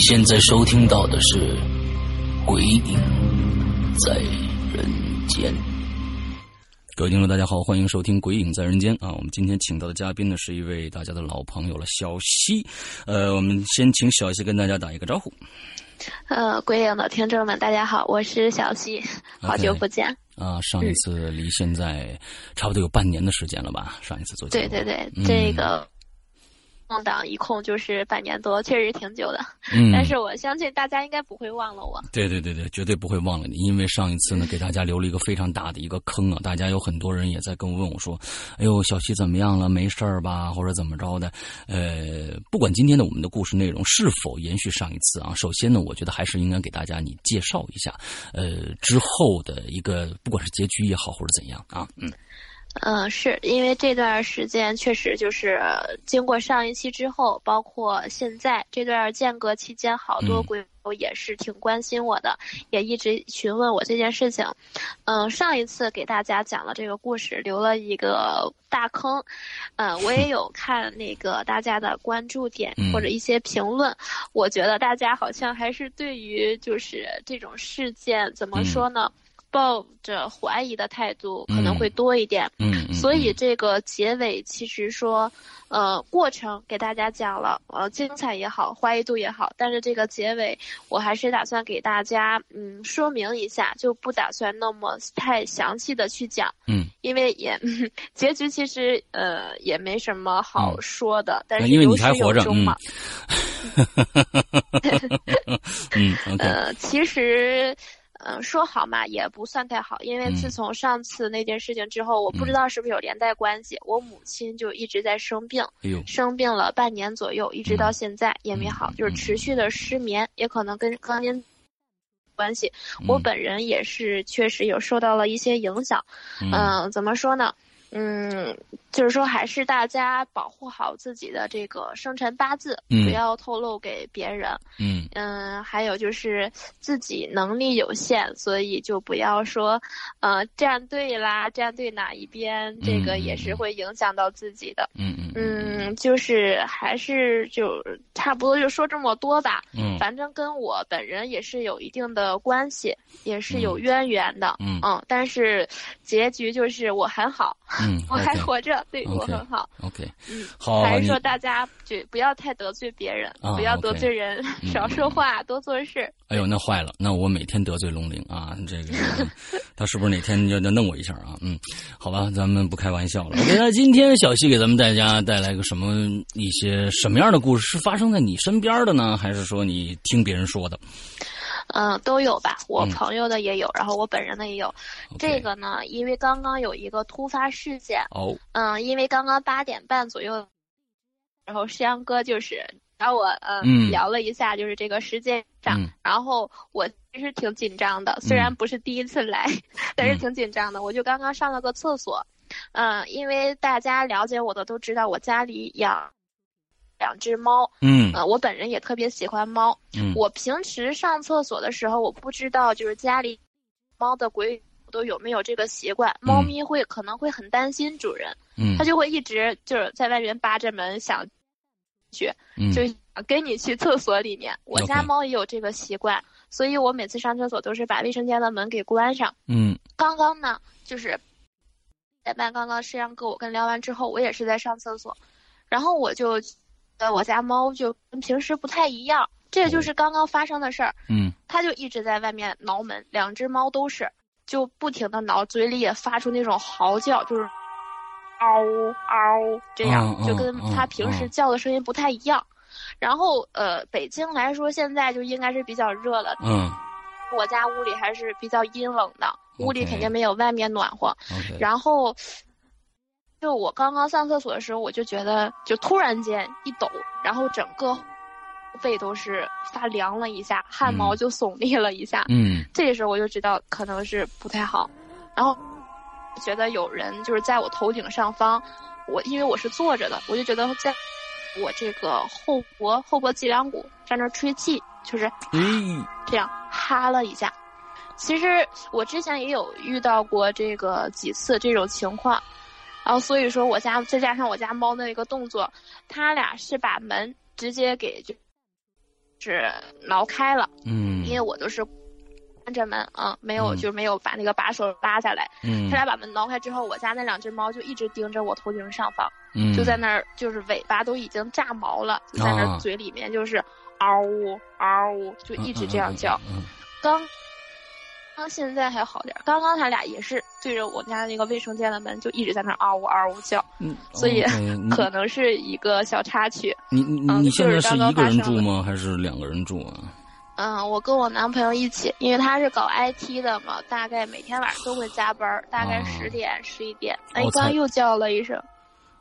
现在收听到的是《鬼影在人间》。各位听众，大家好，欢迎收听《鬼影在人间》啊！我们今天请到的嘉宾呢，是一位大家的老朋友了，小西。呃，我们先请小西跟大家打一个招呼。呃，鬼影的听众们，大家好，我是小西，好久不见。啊，上一次离现在差不多有半年的时间了吧？上一次做节目。对对对，这个。空档一空就是半年多，确实挺久的。嗯，但是我相信大家应该不会忘了我。对对对对，绝对不会忘了你，因为上一次呢，给大家留了一个非常大的一个坑啊！大家有很多人也在跟我问我说：“哎呦，小西怎么样了？没事儿吧？或者怎么着的？”呃，不管今天的我们的故事内容是否延续上一次啊，首先呢，我觉得还是应该给大家你介绍一下，呃，之后的一个不管是结局也好，或者怎样啊，嗯。嗯，是因为这段时间确实就是经过上一期之后，包括现在这段间隔期间，好多鬼友也是挺关心我的，也一直询问我这件事情。嗯，上一次给大家讲了这个故事，留了一个大坑。嗯，我也有看那个大家的关注点或者一些评论，我觉得大家好像还是对于就是这种事件怎么说呢？抱着怀疑的态度可能会多一点，嗯，所以这个结尾其实说，呃，过程给大家讲了，呃，精彩也好，怀疑度也好，但是这个结尾我还是打算给大家嗯说明一下，就不打算那么太详细的去讲，嗯，因为也 结局其实呃也没什么好说的，但是因为你还活着嘛，嗯，呃，其实。嗯，说好嘛也不算太好，因为自从上次那件事情之后，我不知道是不是有连带关系，我母亲就一直在生病，生病了半年左右，一直到现在也没好，就是持续的失眠，也可能跟刚您关系。我本人也是确实有受到了一些影响，嗯，怎么说呢？嗯，就是说，还是大家保护好自己的这个生辰八字，不要透露给别人。嗯嗯，还有就是自己能力有限，所以就不要说，呃，站队啦，站队哪一边，这个也是会影响到自己的。嗯嗯嗯，就是还是就差不多就说这么多吧。嗯，反正跟我本人也是有一定的关系，也是有渊源的。嗯嗯，但是结局就是我很好。嗯，我还活着，对我很好。OK，嗯，好，还是说大家就不要太得罪别人，啊不要得罪人，嗯 少说话，多做事。哎呦，那坏了，那我每天得罪龙玲啊，这个他是不是哪天要要弄我一下啊？嗯，好吧，咱们不开玩笑了。OK，那今天小西给咱们大家带来个什么一些什么样的故事？是发生在你身边的呢，还是说你听别人说的？嗯，都有吧，我嗯。朋友的也有，然后我本人的也有。这个呢，因为刚刚有一个突发事件，哦，嗯，因为刚刚八点半左右，然后石阳哥就是找我嗯嗯。聊了一下，就是这个时间上，嗯。然后我其实挺紧张的，虽然嗯。不是第一次来，但是嗯。挺紧张的。我就刚刚上了个厕所，嗯，因为大家了解我的都知道，我家里养两只猫，嗯。呃，我本人也特别喜欢猫。嗯，我平时上厕所的时候，我不知道就是家里猫的鬼都有没有这个习惯，猫咪会可能会很担心主人，嗯。它就会一直就是在外面扒着门想去，嗯。就想跟你去厕所里面。我家猫也有这个习惯，所以我每次上厕所都是把卫生间的门给关上。嗯。刚刚呢，就是在办刚刚摄像哥我跟聊完之后，我也是在上厕所，然后我就觉得我家猫就跟平时不太一样，这就是刚刚发生的事儿。嗯它就一直在外面挠门，两只猫都是，就不停的挠，嘴里也发出那种嚎叫，就是嗷嗷这样，嗯就跟嗯它平时嗯叫的声音不太一样。然后呃，北京来说现在就应该是比较热了，嗯我家屋里还是比较阴冷的，屋里肯定没有外面暖和。然后，就我刚刚上厕所的时候，我就觉得就突然间一抖，然后整个背都是发凉了一下，汗毛嗯就耸立了一下。嗯这个时候我就知道可能是不太好，然后觉得有人就是在我头顶上方，我因为我是坐着的，我就觉得在我这个后脖后脖脊梁骨在那吹气，就是诶，这样哈了一下。其实我之前也有遇到过这个几次这种情况，然后所以说我家再加上我家猫的一个动作，它俩是把门直接给就是挠开了，嗯，因为我都是关着门，嗯，没有嗯就没有把那个把手拉下来。嗯它俩把门挠开之后，我家那两只猫就一直盯着我头顶上方，嗯就在那儿就是尾巴都已经炸毛了，就在那嘴里面就是嗷呜嗷呜，就一直这样叫。嗯嗯刚刚现在还好点儿，刚刚他俩也是对着我们家那个卫生间的门，就一直在那嗷呜嗷呜叫，嗯，所以 可能是一个小插曲。你你嗯你现在是一个人住吗？还是两个人住啊？嗯，我跟我男朋友一起，因为他是搞 IT 的嘛，大概每天晚上都会加班，大概啊十点十一点。哎刚又叫了一声。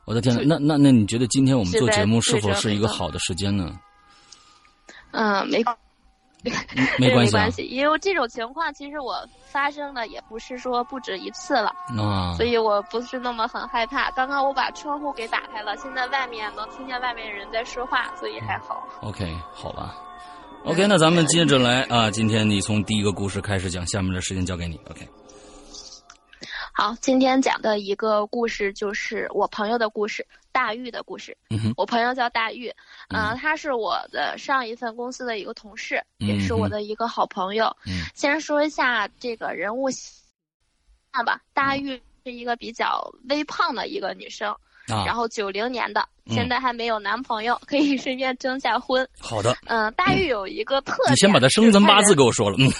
我的天呐，那那那你觉得今天我们做节目是否是一个好的时间呢？嗯，没没关系没关系，因为这种情况其实我发生的也不是说不止一次了，啊所以我不是那么很害怕。刚刚我把窗户给打开了，现在外面能听见外面人在说话，所以还好。，OK，好吧。OK，那咱们接着来啊，今天你从第一个故事开始讲，下面的时间交给你。OK，好，今天讲的一个故事就是我朋友的故事，大玉的故事。嗯，我朋友叫大玉，嗯、嗯他是我的上一份公司的一个同事，嗯也是我的一个好朋友。嗯先说一下这个人物形象吧，大嗯玉是一个比较微胖的一个女生，啊，然后九零年的，嗯现在还没有男朋友，可以顺便征下婚。好的，嗯、大玉有一个特点，你先把他生辰八字给我说了，嗯。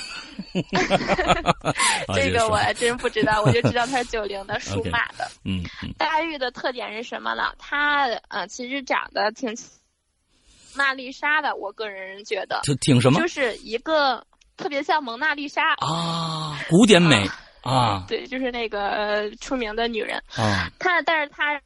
啊 这个我还真不知道，我就知道他是九零的，属马的。嗯嗯大玉的特点是什么呢？她呃，其实长得挺娜丽莎的，我个人觉得，就挺什么就是一个特别像蒙娜丽莎。啊？古典美啊对，就是那个、呃、出名的女人。啊她，但是她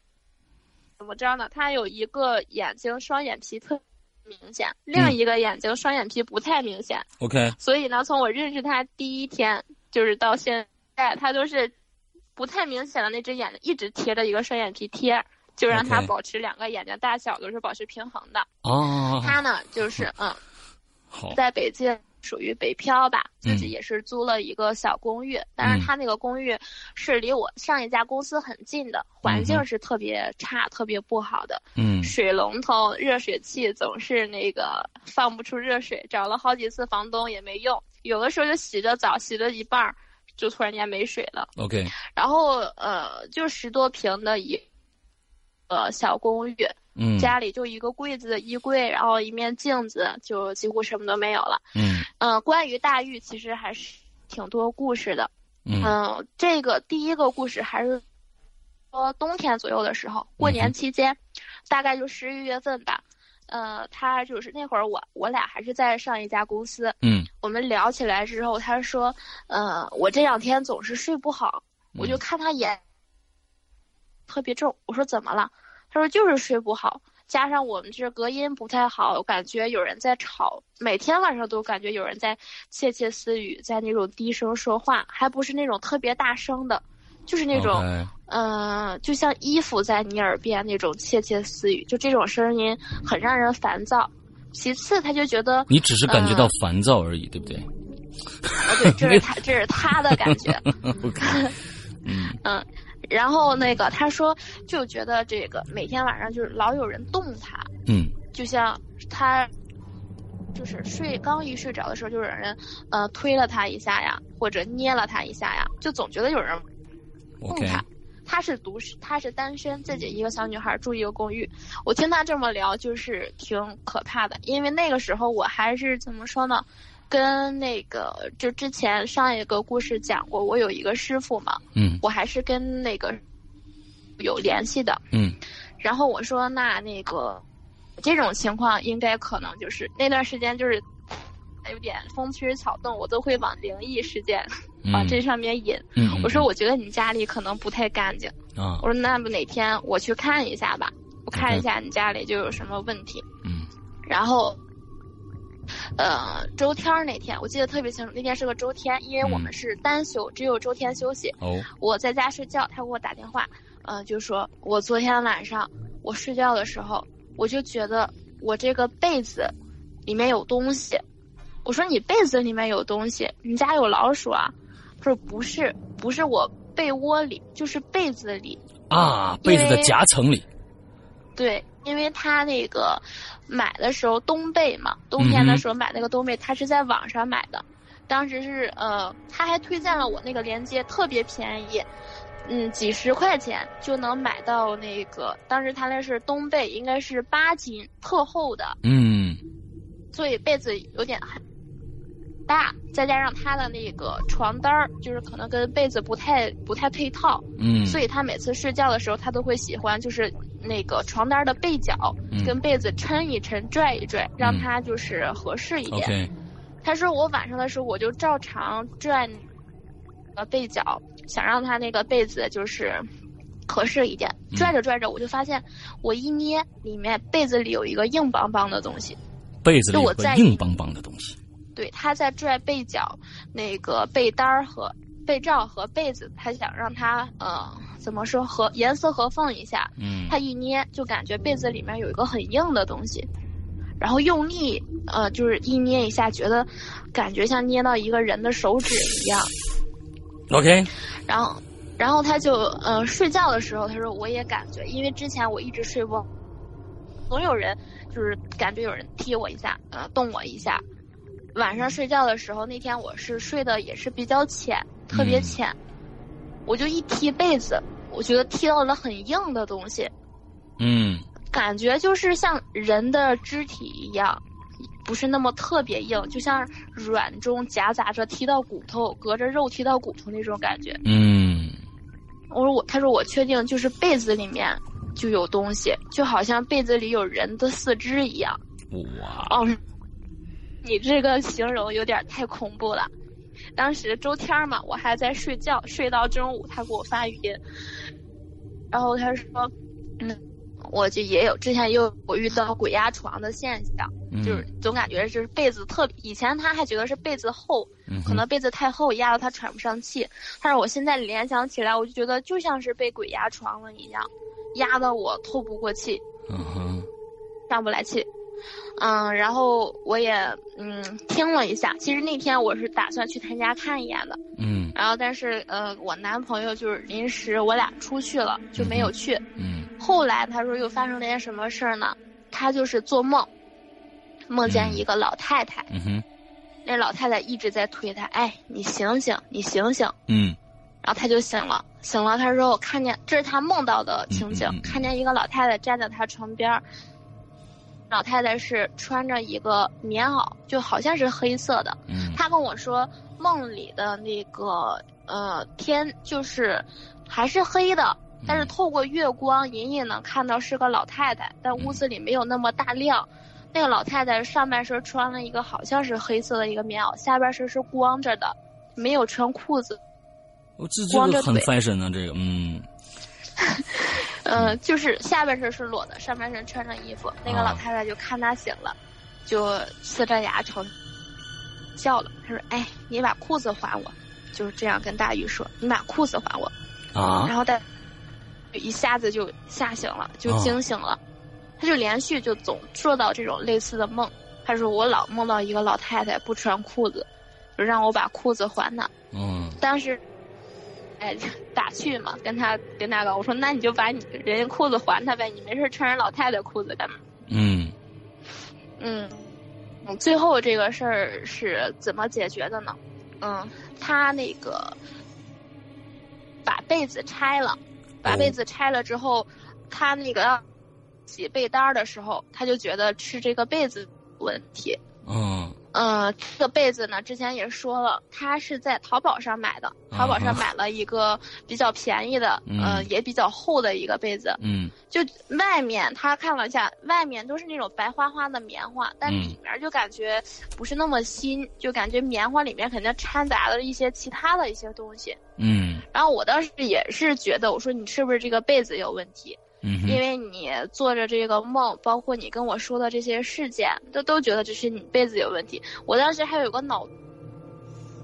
怎么着呢？她有一个眼睛双眼皮特明显，另一个眼睛双眼皮不太明显。，OK，所以呢，从我认识他第一天就是到现在，他都是不太明显的那只眼睛一直贴着一个双眼皮贴，就让他保持两个眼睛大小都是保持平衡的。哦，他呢，就是嗯，好，在北京属于北漂吧，自己嗯。也是租了一个小公寓，但是他那个公寓是离我上一家公司很近的，环境是特别差、特别不好的，嗯。水龙头、热水器总是那个放不出热水，找了好几次房东也没用，有的时候就洗着澡，洗了一半儿。就突然间没水了。OK，然后呃，就十多平的一呃小公寓，嗯家里就一个柜子、衣柜，然后一面镜子，就几乎什么都没有了。嗯嗯、关于大玉其实还是挺多故事的。嗯嗯，这个第一个故事还是说冬天左右的时候，过年期间，大概就十一月份吧。呃，他就是那会儿我我俩还是在上一家公司，嗯我们聊起来之后，他说，呃，我这两天总是睡不好，我就看他眼特别重，我说怎么了？他说就是睡不好，加上我们这隔音不太好，感觉有人在吵，每天晚上都感觉有人在窃窃私语，在那种低声说话，还不是那种特别大声的，就是那种呃，就像衣服在你耳边那种窃窃私语，就这种声音很让人烦躁。其次，他就觉得，你只是感觉到烦躁而已，对不对呃，对，这是他，这是他的感觉。嗯嗯，然后那个他说，就觉得这个每天晚上就是老有人动他，嗯就像他就是睡刚一睡着的时候，就有人呃推了他一下呀，或者捏了他一下呀，就总觉得有人动他。她是独身，她是单身，自己一个小女孩住一个公寓。我听他这么聊，就是挺可怕的，因为那个时候我还是怎么说呢，跟那个就之前上一个故事讲过，我有一个师傅嘛，嗯我还是跟那个有联系的。嗯然后我说，那那个这种情况应该可能就是那段时间就是有点风吹草动，我都会往灵异事件往嗯这上面引。嗯，我说，我觉得你家里可能不太干净。啊我说那么哪天我去看一下吧，我看一下你家里就有什么问题。嗯然后，呃，周天儿那天我记得特别清楚，那天是个周天，因为我们是单休，只有周天休息。哦我在家睡觉，他给我打电话，呃，就说我昨天晚上我睡觉的时候，我就觉得我这个被子里面有东西。我说你被子里面有东西，你家有老鼠啊？他说不是，不是我被窝里，就是被子里。啊，被子的夹层里，对，因为他那个买的时候冬被嘛，冬天的时候买那个冬被，他是在网上买的，当时是呃，他还推荐了我那个链接，特别便宜，嗯，几十块钱就能买到那个，当时他那是冬被，应该是八斤，特厚的，嗯。所以被子有点很大，再加上他的那个床单儿，就是可能跟被子不太不太配套，嗯，所以他每次睡觉的时候，他都会喜欢就是那个床单的被角、嗯跟被子抻一抻、拽一拽，让嗯它就是合适一点。他说我晚上的时候我就照常拽呃被角，想让他那个被子就是合适一点。嗯拽着拽着，我就发现我一捏，里面被子里有一个硬邦邦的东西。被子里有个就我在硬邦邦的东西，对，他在拽被角，那个被单儿和被罩和被子，他想让它呃怎么说合严丝合缝一下。嗯他一捏就感觉被子里面有一个很硬的东西，然后用力呃就是一捏一下，觉得感觉像捏到一个人的手指一样。，OK，然后然后他就呃睡觉的时候，他说我也感觉，因为之前我一直睡不好，总有人就是感觉有人踢我一下，呃动我一下。晚上睡觉的时候，那天我是睡的也是比较浅，特别嗯浅，我就一踢被子，我觉得踢到了很硬的东西，嗯感觉就是像人的肢体一样，不是那么特别硬，就像软中夹杂着踢到骨头，隔着肉踢到骨头那种感觉。嗯我说我，他说我确定就是被子里面就有东西，就好像被子里有人的四肢一样。哇，哦，你这个形容有点太恐怖了。当时周天儿嘛，我还在睡觉，睡到中午，他给我发语音，然后他说，嗯，我就也有之前也有我遇到鬼压床的现象，嗯就是总感觉就是被子特，以前他还觉得是被子厚，嗯可能被子太厚压得他喘不上气，但是我现在联想起来，我就觉得就像是被鬼压床了一样，压得我透不过气。嗯哼上不来气。嗯，然后我也嗯听了一下，其实那天我是打算去他家看一眼的，嗯然后但是呃我男朋友就是临时我俩出去了，就没有去。嗯后来他说又发生了件什么事儿呢？他就是做梦，梦见一个老太太，嗯哼那老太太一直在推他，哎，你醒醒，你醒醒。嗯然后他就醒了，醒了，他说我看见这是他梦到的情景，看见一个老太太站在他床边儿。老太太是穿着一个棉袄，就好像是黑色的。嗯她跟我说，梦里的那个呃天就是还是黑的，但是透过月光隐隐能看到是个老太太，但屋子里没有那么大亮。那个老太太上半身穿了一个好像是黑色的一个棉袄，下半身是光着的，没有穿裤子。我这这个很光着腿 fashion 啊，这个嗯嗯，就是下半身是裸的，上半身穿着衣服。那个啊老太太就看他醒了，就呲着牙朝笑了。她说：“哎，你把裤子还我。”就是这样跟大鱼说：“你把裤子还我。”啊然后他一下子就吓醒了，就哦惊醒了。他就连续就总做到这种类似的梦。他说：“我老梦到一个老太太不穿裤子，就让我把裤子还她。嗯当时，哎，打趣嘛，跟他跟那个我说，那你就把你人家裤子还他呗，你没事穿人老太太裤子干嘛？嗯嗯，嗯，最后这个事儿是怎么解决的呢？嗯，他那个把被子拆了，把哦被子拆了之后，他那个洗被单儿的时候，他就觉得是这个被子问题。嗯呃，这个被子呢，之前也说了，他是在淘宝上买的，淘宝上买了一个比较便宜的，嗯呃，也比较厚的一个被子。嗯就外面他看了一下，外面都是那种白花花的棉花，但嗯里面就感觉不是那么新，就感觉棉花里面肯定掺杂了一些其他的一些东西。嗯然后我当时也是觉得，我说你是不是这个被子有问题？嗯因为你做着这个梦，包括你跟我说的这些事件，都都觉得这是你被子有问题。我当时还有个脑，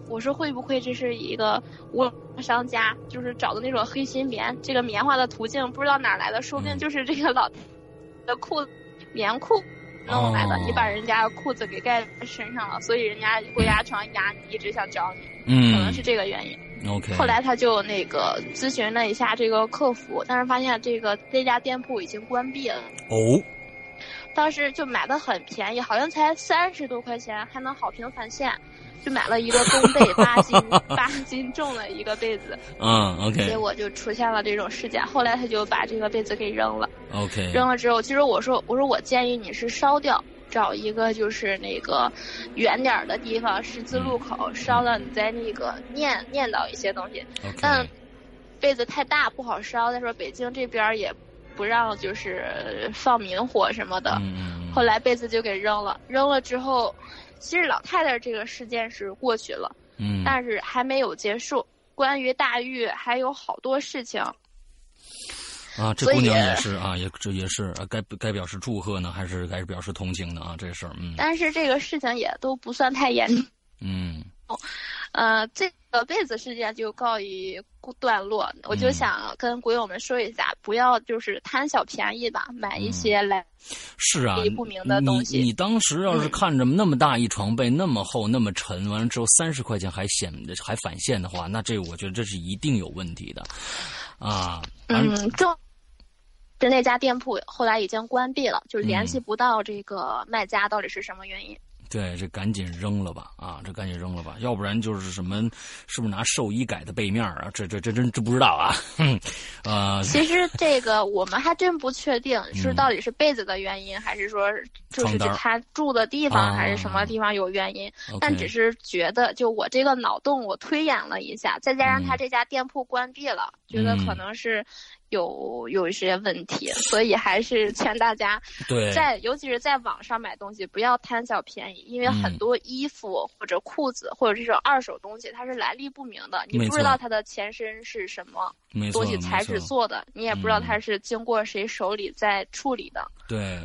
我说会不会这是一个无商家，就是找的那种黑心棉，这个棉花的途径不知道哪来的，说不定嗯。就是这个老的裤子棉裤弄来的，哦你把人家裤子给盖在身上了，所以人家鬼压床压你，一直想找你，可能嗯是这个原因。OK 后来他就那个咨询了一下这个客服，但是发现这个这家店铺已经关闭了。哦当时就买的很便宜，好像才三十多块钱，还能好评返现，就买了一个冬被八斤 八斤重的一个被子，嗯结 OK 结果就出现了这种事件。后来他就把这个被子给扔了，OK 扔了之后，其实我说我说我建议你是烧掉。找一个就是那个远点儿的地方，十字路口烧了，你再那个念念叨一些东西。但被子太大不好烧，再说北京这边儿也不让就是放明火什么的。后来被子就给扔了，扔了之后，其实老太太这个事件是过去了，嗯但是还没有结束。关于大玉还有好多事情，啊，这姑娘也是啊，也这也是啊该该表示祝贺呢，还是该表示同情呢啊？这事儿，嗯但是这个事情也都不算太严重。嗯呃，这个被子事件就告一段落，我就嗯想跟鬼友们说一下，不要就是贪小便宜吧，买一些来是啊，不明的东西你你当时要是嗯看着那么大一床被那么厚那么沉，完了之后三十块钱还显还返现的话，那这我觉得这是一定有问题的啊。嗯，重是那家店铺后来已经关闭了，就是联系嗯不到这个卖家到底是什么原因。对，这赶紧扔了吧啊！这赶紧扔了吧，要不然就是什么，是不是拿寿衣改的背面啊？这这这真真不知道啊。哼，呃，其实这个我们还真不确定是嗯到底是被子的原因，还是说就是他住的地方，啊还是什么地方有原因。但只是觉得，就我这个脑洞，我推演了一下，再加上他嗯这家店铺关闭了，觉得可嗯能是有有一些问题，所以还是劝大家 对，在尤其是在网上买东西，不要贪小便宜，因为很嗯。多衣服或者裤子或者这种二手东西，它是来历不明的，你不知道它的前身是什么东西材质做的，你也不知道嗯它是经过谁手里在处理的。对，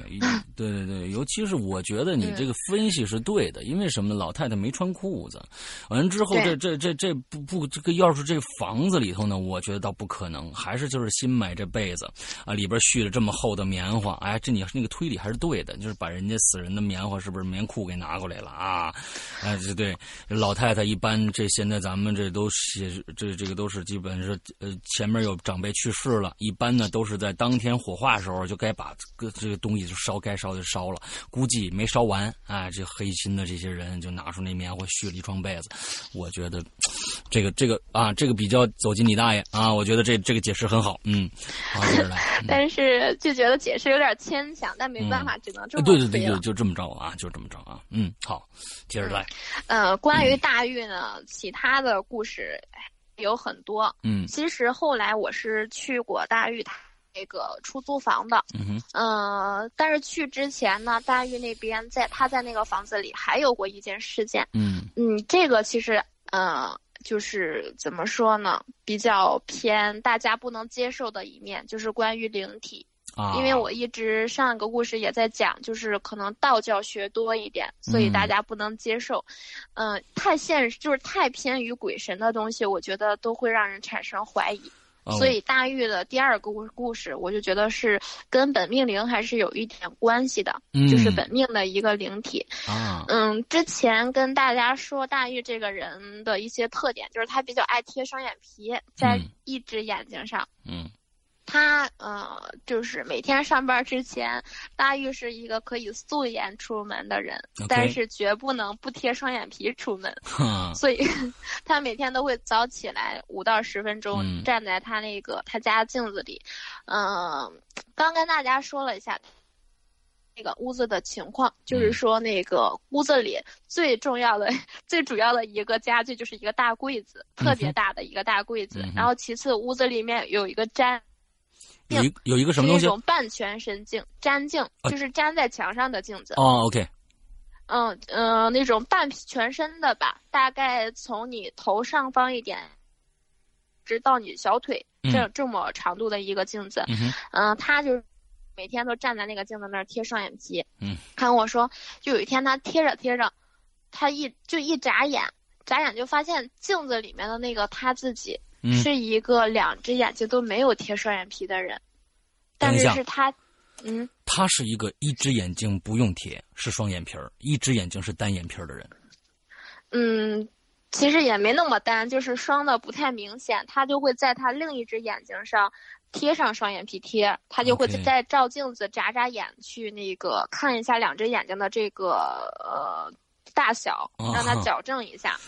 对对对，尤其是我觉得你嗯这个分析是对的，因为什么呢？老太太没穿裤子，完了之后，这这这这不不，这个要是这房子里头呢，我觉得倒不可能，还是就是新买这被子啊，里边续了这么厚的棉花，哎，这你那个推理还是对的，就是把人家死人的棉花是不是棉裤给拿过来了啊？哎，这对老太太一般这现在咱们这都写这这个都是基本是呃前面有长辈去世了，一般呢都是在当天火化时候就该把这个这个东西就烧，该烧就烧了。估计没烧完，哎，这黑心的这些人就拿出那棉花续了一床被子。我觉得这个这个啊，这个比较走进你大爷啊，我觉得这这个解释很好，嗯，好，接着来。但是就觉得解释有点牵强，但没办法，只能这么对对对，就就这么着啊，就这么着啊，嗯，好，接着来。呃，关于大玉呢，其他的故事。有很多，嗯，其实后来我是去过大玉他那个出租房的，嗯哼，呃，但是去之前呢，大玉那边在他在那个房子里还有过一件事件，嗯嗯，这个其实呃就是怎么说呢，比较偏大家不能接受的一面，就是关于灵体。啊，因为我一直上一个故事也在讲，就是可能道教学多一点，所以大家不能接受，嗯，太现实，就是太偏于鬼神的东西，我觉得都会让人产生怀疑。所以大玉的第二个故故事，我就觉得是跟本命灵还是有一点关系的，就是本命的一个灵体。啊，嗯，之前跟大家说大玉这个人的一些特点，就是他比较爱贴双眼皮，在一只眼睛上。嗯。他呃，就是每天上班之前，大玉是一个可以素颜出门的人，但是绝不能不贴双眼皮出门。所以，他每天都会早起来五到十分钟，站在他那个他家镜子里。嗯，刚跟大家说了一下那个屋子的情况，就是说那个屋子里最重要的、最主要的一个家具就是一个大柜子，特别大的一个大柜子。然后其次，屋子里面有一个粘。有一有一个什么东西？一种半全身镜，粘镜，就是粘在墙上的镜子。哦，OK。嗯嗯，那种半全身的吧，大概从你头上方一点，直到你小腿这这么长度的一个镜子。嗯，他就每天都站在那个镜子那儿贴双眼皮。嗯，他跟我说，就有一天他贴着贴着，他一就一眨眼，眨眼就发现镜子里面的那个他自己。是一个两只眼睛都没有贴双眼皮的人，但是是他，嗯，他是一个一只眼睛不用贴，是双眼皮儿，一只眼睛是单眼皮儿的人。嗯，其实也没那么单，就是双的不太明显，他就会在他另一只眼睛上贴上双眼皮贴，他就会在照镜子眨眨眼去那个看一下两只眼睛的这个呃大小，让他矫正一下。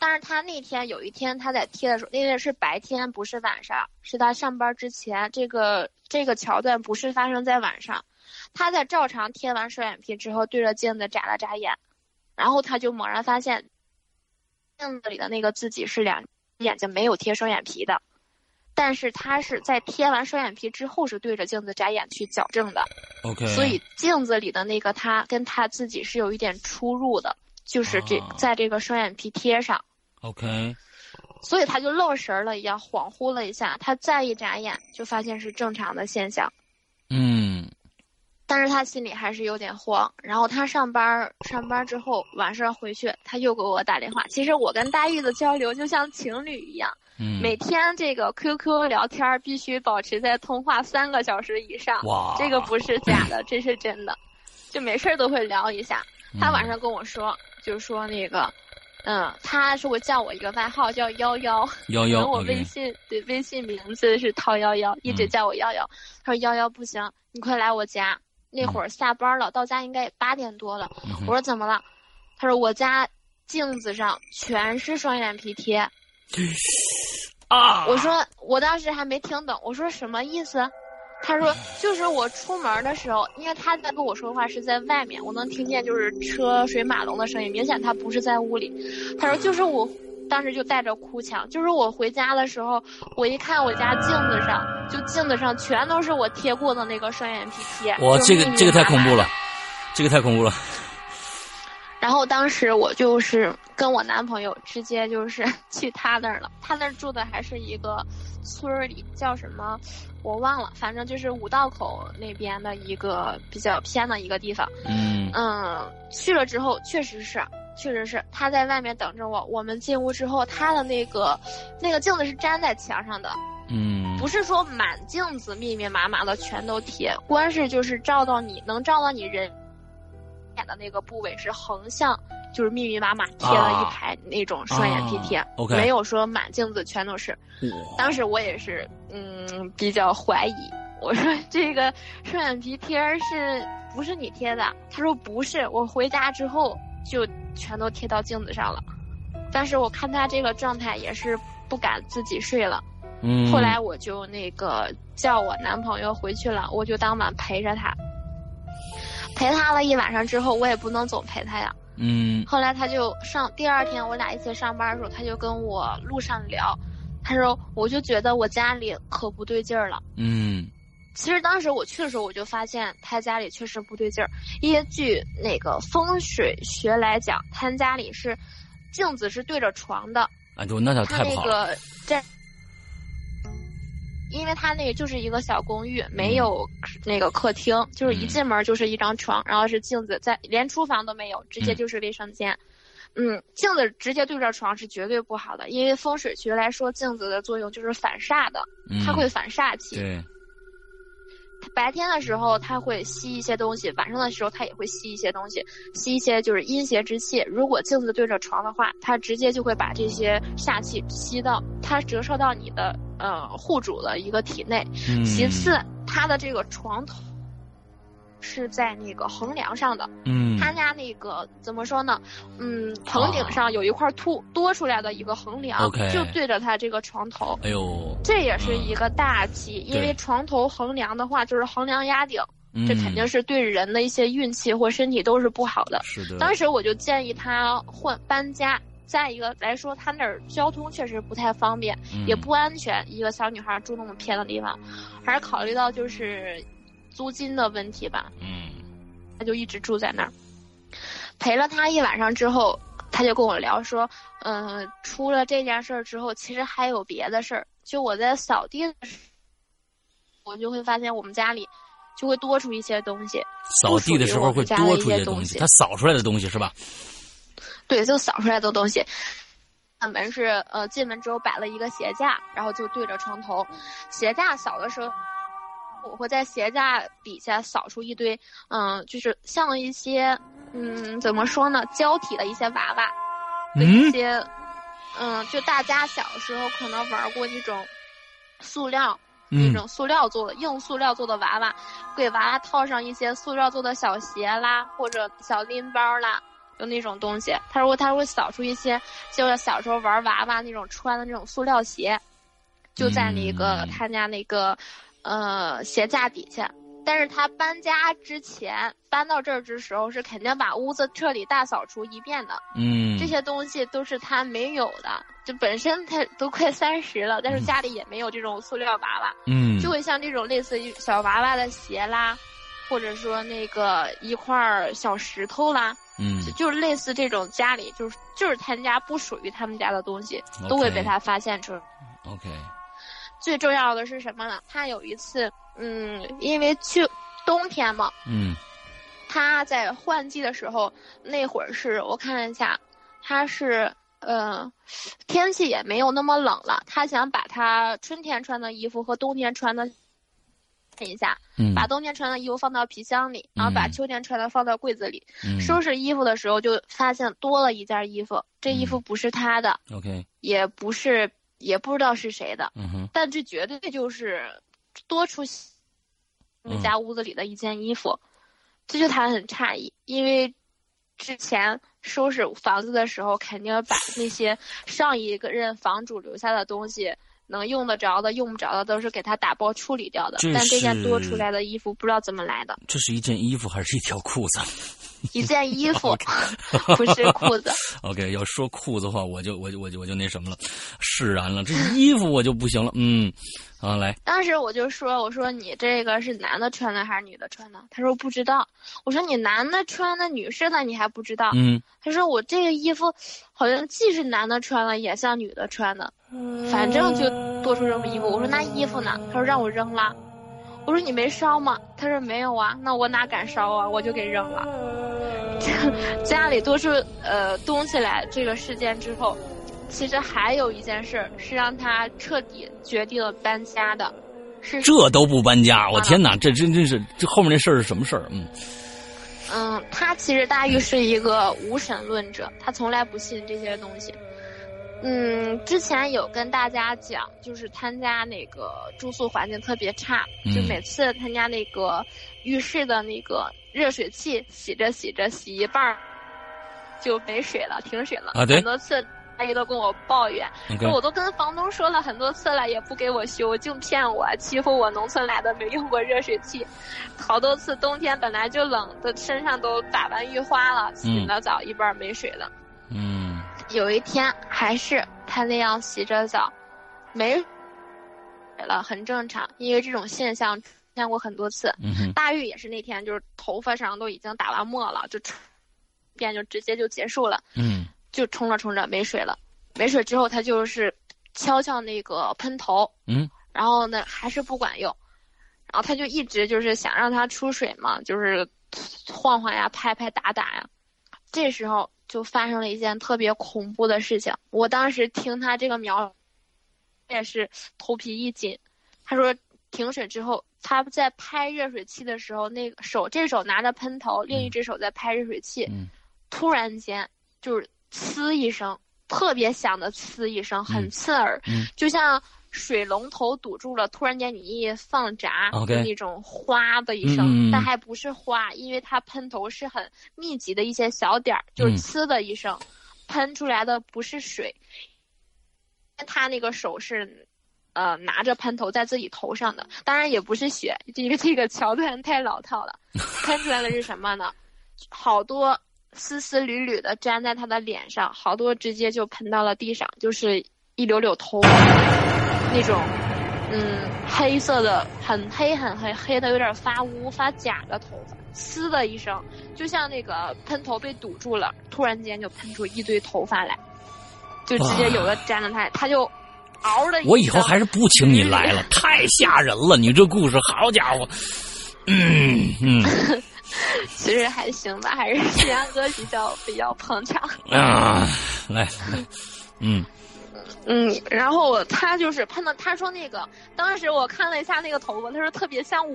但是他那天有一天他在贴的时候，那天是白天，不是晚上，是他上班之前。这个这个桥段不是发生在晚上，他在照常贴完双眼皮之后，对着镜子眨了眨眼，然后他就猛然发现，镜子里的那个自己是两眼睛没有贴双眼皮的，但是他是在贴完双眼皮之后是对着镜子眨眼去矫正的。OK，所以镜子里的那个他跟他自己是有一点出入的，就是这在这个双眼皮贴上。OK，所以他就愣神了一样，恍惚了一下。他再一眨眼，就发现是正常的现象。嗯，但是他心里还是有点慌。然后他上班，上班之后晚上回去，他又给我打电话。其实我跟大玉的交流就像情侣一样，嗯，每天这个 QQ 聊天必须保持在通话三个小时以上。哇，这个不是假的，这是真的，就没事都会聊一下。他晚上跟我说，就说那个。嗯，他说我叫我一个外号叫幺幺，幺幺。我微信对微信名字是涛幺幺，一直叫我幺幺。他说幺幺不行，你快来我家。那会儿下班了，到家应该八点多了。我说怎么了？他说我家镜子上全是双眼皮贴。啊！我说我当时还没听懂，我说什么意思？他说：“就是我出门的时候，因为他在跟我说话是在外面，我能听见就是车水马龙的声音，明显他不是在屋里。”他说：“就是我当时就带着哭腔，就是我回家的时候，我一看我家镜子上，就镜子上全都是我贴过的那个双眼皮贴。”哇，这个这个太恐怖了，这个太恐怖了。然后当时我就是跟我男朋友直接就是 去他那儿了，他那儿住的还是一个村儿里，叫什么我忘了，反正就是五道口那边的一个比较偏的一个地方。嗯嗯，去了之后确实是，确实是他在外面等着我。我们进屋之后，他的那个那个镜子是粘在墙上的，嗯，不是说满镜子密密麻麻的全都贴，光是就是照到你能照到你人。的那个部位是横向就是密密麻麻贴了一排那种双眼皮贴，没有说满镜子全都是。当时我也是，嗯，比较怀疑，我说这个双眼皮贴是不是你贴的？他说不是，我回家之后就全都贴到镜子上了。但是我看他这个状态，也是不敢自己睡了。嗯，后来我就那个叫我男朋友回去了，我就当晚陪着他，陪他了一晚上之后，我也不能总陪他呀。嗯后来他就上第二天，我俩一起上班的时候，他就跟我路上聊，他说我就觉得我家里可不对劲儿了。嗯其实当时我去的时候，我就发现他家里确实不对劲儿，因为据那个风水学来讲，他家里是镜子是对着床的，啊，就那叫他那太不好了。个在，因为他那个就是一个小公寓，没有那个客厅，就是一进门就是一张床，然后是镜子在，连厨房都没有，直接就是卫生间。嗯，镜子直接对着床是绝对不好的，因为风水学来说，镜子的作用就是反煞的，嗯。它会反煞气。对，它白天的时候它会吸一些东西，晚上的时候它也会吸一些东西，吸一些就是阴邪之气。如果镜子对着床的话，它直接就会把这些煞气吸到，它折射到你的呃户主的一个体内。嗯其次，它的这个床头是在那个横梁上的，嗯他家那个怎么说呢？嗯，棚顶上有一块凸多出来的一个横梁 OK 就对着他这个床头。哎呦，这也是一个大忌，因为床头横梁的话，就是横梁压顶，这肯定是是对人的一些运气或身体都是不好的。是的。当时我就建议他换搬家，再一个来说，他那儿交通确实不太方便，嗯也不安全。一个小女孩住那么偏的地方，还是考虑到就是租金的问题吧，嗯他就一直住在那儿。陪了他一晚上之后，他就跟我聊说，嗯、出了这件事儿之后，其实还有别的事儿。就我在扫地的时候，我就会发现我们家里就会多出一些东西。扫地的时候会多出一些东西他扫出来的东西是吧？对，就扫出来的东西。门是呃，进门之后摆了一个鞋架，然后就对着床头。鞋架扫的时候，我会在鞋架底下扫出一堆，嗯、就是像一些，嗯，怎么说呢，胶体的一些娃娃的一嗯些，嗯，就大家小时候可能玩过那种塑料。那嗯种塑料做的硬塑料做的娃娃，给娃娃套上一些塑料做的小鞋啦，或者小拎包啦，就那种东西。他说他会扫出一些，就是小时候玩娃娃那种穿的那种塑料鞋，就在那个嗯他家那个呃鞋架底下。但是他搬家之前搬到这儿的时候，是肯定把屋子彻底大扫除一遍的。嗯，这些东西都是他没有的，就本身他都快三十了，但是家里也没有这种塑料娃娃。嗯就会像这种类似于小娃娃的鞋啦，或者说那个一块小石头啦，嗯就就是类似这种家里就是就是他家不属于他们家的东西都会被他发现出来。OK 最重要的是什么呢？他有一次，嗯，因为去冬天嘛，嗯他在换季的时候，那会儿是我看一下，他是呃，天气也没有那么冷了，他想把他春天穿的衣服和冬天穿的看一下，嗯把冬天穿的衣服放到皮箱里，然后把嗯秋天穿的放到柜子里。嗯收拾衣服的时候就发现多了一件衣服，这衣服嗯不是他的，OK 也不是，也不知道是谁的，但这绝对就是多出家屋子里的一件衣服，这就他很诧异，因为之前收拾房子的时候，肯定把那些上一个任房主留下的东西。能用得着的、用不着的，都是给他打包处理掉的。这但这件是多出来的衣服不知道怎么来的，这是一件衣服还是一条裤子 一件衣服 不是裤子。？OK，要说裤子的话，我就我就我就我就那什么了，释然了。这衣服我就不行了。嗯，啊，来，当时我就说：“我说你这个是男的穿的还是女的穿的？”他说不知道。我说你男的穿的，女士的你还不知道？嗯他说我这个衣服好像既是男的穿的，也像女的穿的，反正就多出这么衣服。我说那衣服呢？他说让我扔了。我说你没烧吗？他说没有啊。那我哪敢烧啊？我就给扔了。家里多出呃东西来这个事件之后，其实还有一件事儿是让他彻底决定了搬家的，是这都不搬家，我天哪，这真真是这后面那事儿是什么事儿？嗯嗯，他其实大玉是一个无神论者，他从来不信这些东西。嗯，之前有跟大家讲，就是他家那个住宿环境特别差，就每次他家那个浴室的那个热水器洗着洗着洗一半儿就没水了，停水了。啊，对。很多次阿姨都跟我抱怨，说我都跟房东说了很多次了，也不给我修，净骗我，欺负我农村来的没用过热水器。好多次冬天本来就冷的，身上都打完浴花了，洗了澡一半没水了。嗯。有一天还是他那样洗着澡，没水了，很正常，因为这种现象出现过很多次。大玉也是那天，就是头发上都已经打完沫了，就便就直接就结束了。嗯，就冲着冲着没水了，没水之后他就是敲敲那个喷头，嗯，然后呢还是不管用，然后他就一直就是想让它出水嘛，就是晃晃呀、拍拍打打呀，这时候。就发生了一件特别恐怖的事情。我当时听他这个描，也是头皮一紧。他说停水之后，他在拍热水器的时候，那个手这手拿着喷头，另一只手在拍热水器，突然间就是呲一声，特别响的呲一声，很刺耳，就像。水龙头堵住了，突然间你一放闸，那种哗的一声，但还不是哗，因为它喷头是很密集的一些小点儿，就是呲的一声，喷出来的不是水。他那个手是，呃，拿着喷头在自己头上的，当然也不是血，因为这个桥段太老套了。喷出来的是什么呢？好多丝丝缕缕的粘在他的脸上，好多直接就喷到了地上，就是一绺绺头发。那种，嗯，黑色的，很黑很黑，黑的有点发乌发假的头发，呲的一声，就像那个喷头被堵住了，突然间就喷出一堆头发来，就直接有的粘着他，他就嗷的一。我以后还是不请你来了，太吓人了！你这故事，好家伙，嗯嗯，其实还行吧，还是西安哥比较比较捧场啊，来，嗯。嗯，然后他就是喷的，他说那个，当时我看了一下那个头发，他说特别像我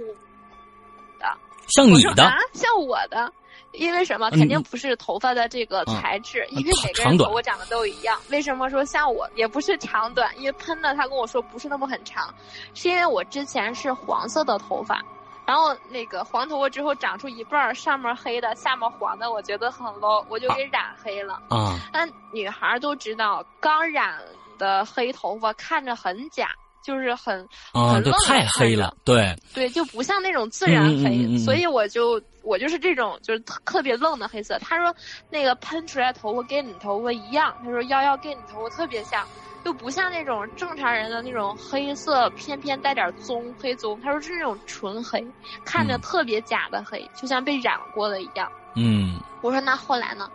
的，像你的，啊像我的，因为什么？肯定不是头发的这个材质，因为每个人头发长得都一样。为什么说像我？也不是长短，因为喷的他跟我说不是那么很长，是因为我之前是黄色的头发。然后那个黄头发之后长出一半儿，上面黑的，下面黄的，我觉得很 low，我就给染黑了。啊，那女孩都知道，刚染的黑头发看着很假，就是很很愣。太黑了，对对，就不像那种自然黑，所以我就我就是这种就是特别愣的黑色。他说那个喷出来头发跟你头发一样，他说幺幺跟你头发特别像。就不像那种正常人的那种黑色，偏偏带点棕黑棕。他说是那种纯黑，看着特别假的黑，就像被染过的一样。嗯，我说那后来呢？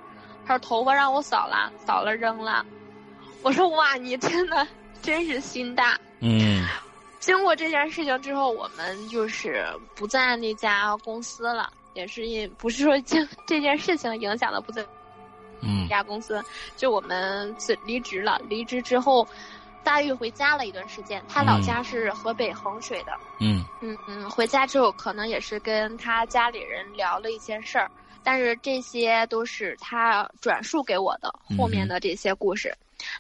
他说头发让我扫了，扫了扔了。我说哇，你真的真是心大。嗯，经过这件事情之后，我们就是不在那家公司了，也是因不是说经这件事情影响了不在。嗯，家公司就我们辞离职了。离职之后，大玉回家了一段时间。他老家是河北衡水的。嗯嗯嗯，回家之后可能也是跟他家里人聊了一些事儿，但是这些都是他转述给我的后面的这些故事。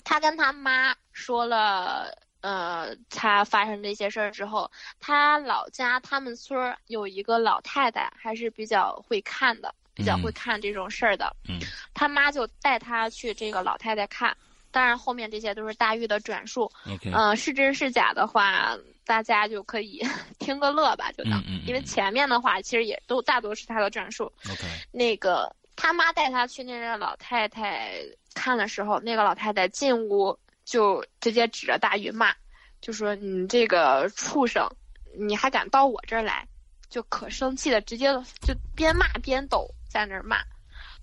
他跟他妈说了，呃，他发生这些事儿之后，他老家他们村儿有一个老太太，还是比较会看的。比较会看这种事儿的，嗯，他妈就带他去这个老太太看，当然后面这些都是大玉的转述，嗯，是真是假的话，大家就可以 听个乐吧，就当，因为前面的话其实也都大多是他的转述。OK，那个他妈带他去那个老太太看的时候，那个老太太进屋就直接指着大玉骂，就说你这个畜生，你还敢到我这儿来，就可生气的，直接就边骂边抖。在那儿骂，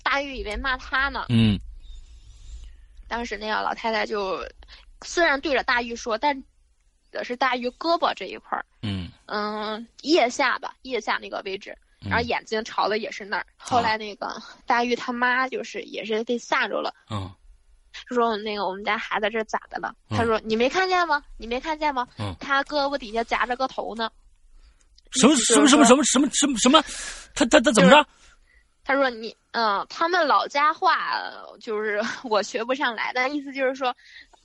大玉以为骂他呢。嗯。当时那个老太太就，虽然对着大玉说，但的是大玉胳膊这一块儿。嗯。嗯，腋下吧，腋下那个位置，然后眼睛朝的也是那儿。后来那个大玉他妈就是也是被吓着了。嗯。说那个我们家孩子这咋的了？他说你没看见吗？你没看见吗？嗯。他胳膊底下夹着个头呢。什么什么什么什么什么什么什么？他他他怎么着？他说你，嗯，他们老家话就是我学不上来，但意思就是说，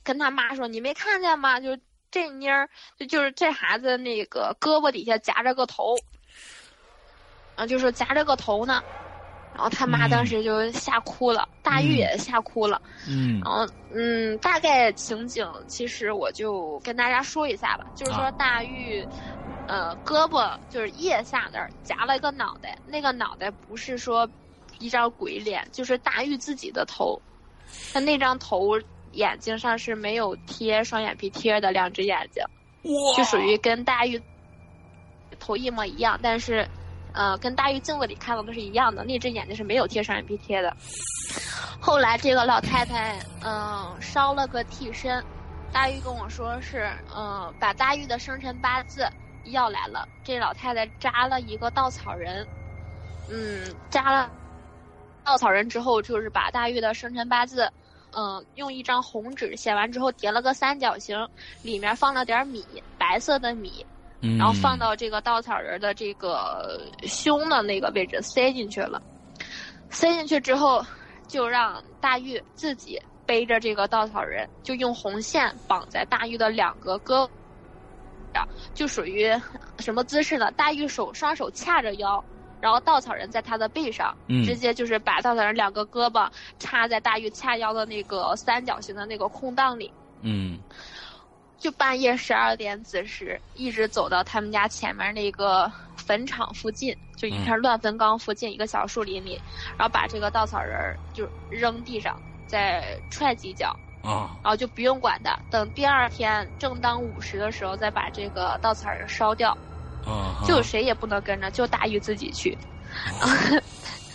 跟他妈说，你没看见吗？就这妮儿，就就是这孩子那个胳膊底下夹着个头，啊，就是夹着个头呢。然后他妈当时就吓哭了，大玉也吓哭了。嗯，然后嗯，大概情景其实我就跟大家说一下吧，就是说大玉。呃，胳膊就是腋下那儿夹了一个脑袋，那个脑袋不是说一张鬼脸，就是大玉自己的头。他那张头眼睛上是没有贴双眼皮贴的两只眼睛，就属于跟大玉头一模一样，但是呃，跟大玉镜子里看到的是一样的，那只眼睛是没有贴双眼皮贴的。后来这个老太太嗯烧了个替身，大玉跟我说是嗯把大玉的生辰八字。要来了，这老太太扎了一个稻草人，嗯，扎了稻草人之后，就是把大玉的生辰八字，嗯，用一张红纸写完之后叠了个三角形，里面放了点米，白色的米，然后放到这个稻草人的这个胸的那个位置塞进去了，塞进去之后，就让大玉自己背着这个稻草人，就用红线绑在大玉的两个胳。就属于什么姿势呢？大玉手双手掐着腰，然后稻草人在他的背上，直接就是把稻草人两个胳膊插在大玉掐腰的那个三角形的那个空档里。嗯，就半夜十二点子时，一直走到他们家前面那个坟场附近，就一片乱坟岗附近一个小树林里，然后把这个稻草人就扔地上，再踹几脚。啊，然后就不用管他，等第二天正当午时的时候再把这个稻草人烧掉，啊，就谁也不能跟着，就大玉自己去。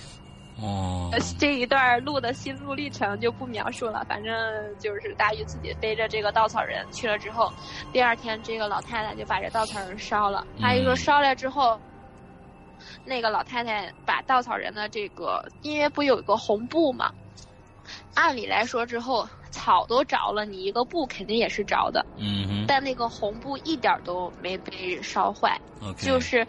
哦，这一段路的心路历程就不描述了，反正就是大玉自己背着这个稻草人去了之后，第二天这个老太太就把这稻草人烧了。他一说烧了之后，那个老太太把稻草人的这个，因为不有一个红布嘛，按理来说之后。草都着了，你一个布肯定也是着的。嗯哼。但那个红布一点都没被烧坏。OK。就是，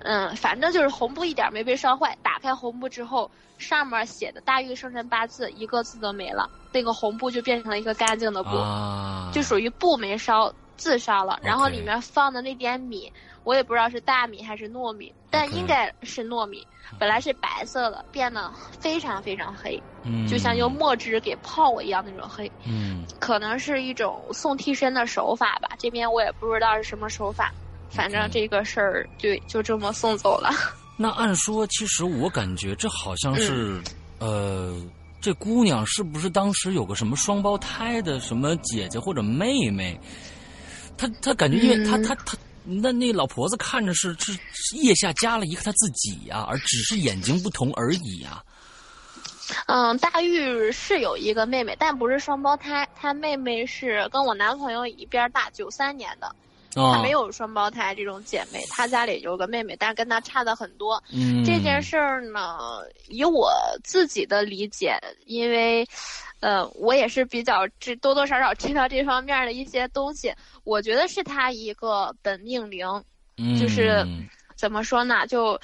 嗯，反正就是红布一点没被烧坏。打开红布之后，上面写的大玉生辰八字一个字都没了，那个红布就变成了一个干净的布，就属于布没烧，字烧了。然后里面放的那点米，我也不知道是大米还是糯米，但应该是糯米。本来是白色的，变得非常非常黑，就像用墨汁给泡过一样那种黑。嗯，可能是一种送替身的手法吧。这边我也不知道是什么手法，反正这个事儿就就这么送走了。那按说，其实我感觉这好像是，呃，这姑娘是不是当时有个什么双胞胎的什么姐姐或者妹妹？她她感觉，因为她她她。那那老婆子看着是是腋下加了一个她自己呀，而只是眼睛不同而已呀。嗯，大玉是有一个妹妹，但不是双胞胎，她妹妹是跟我男朋友一边大，九三年的，她没有双胞胎这种姐妹，她家里有个妹妹，但是跟她差的很多。嗯，这件事儿呢，以我自己的理解，因为。呃，我也是比较知多多少少知道这方面的一些东西。我觉得是他一个本命灵，就是怎么说呢？就。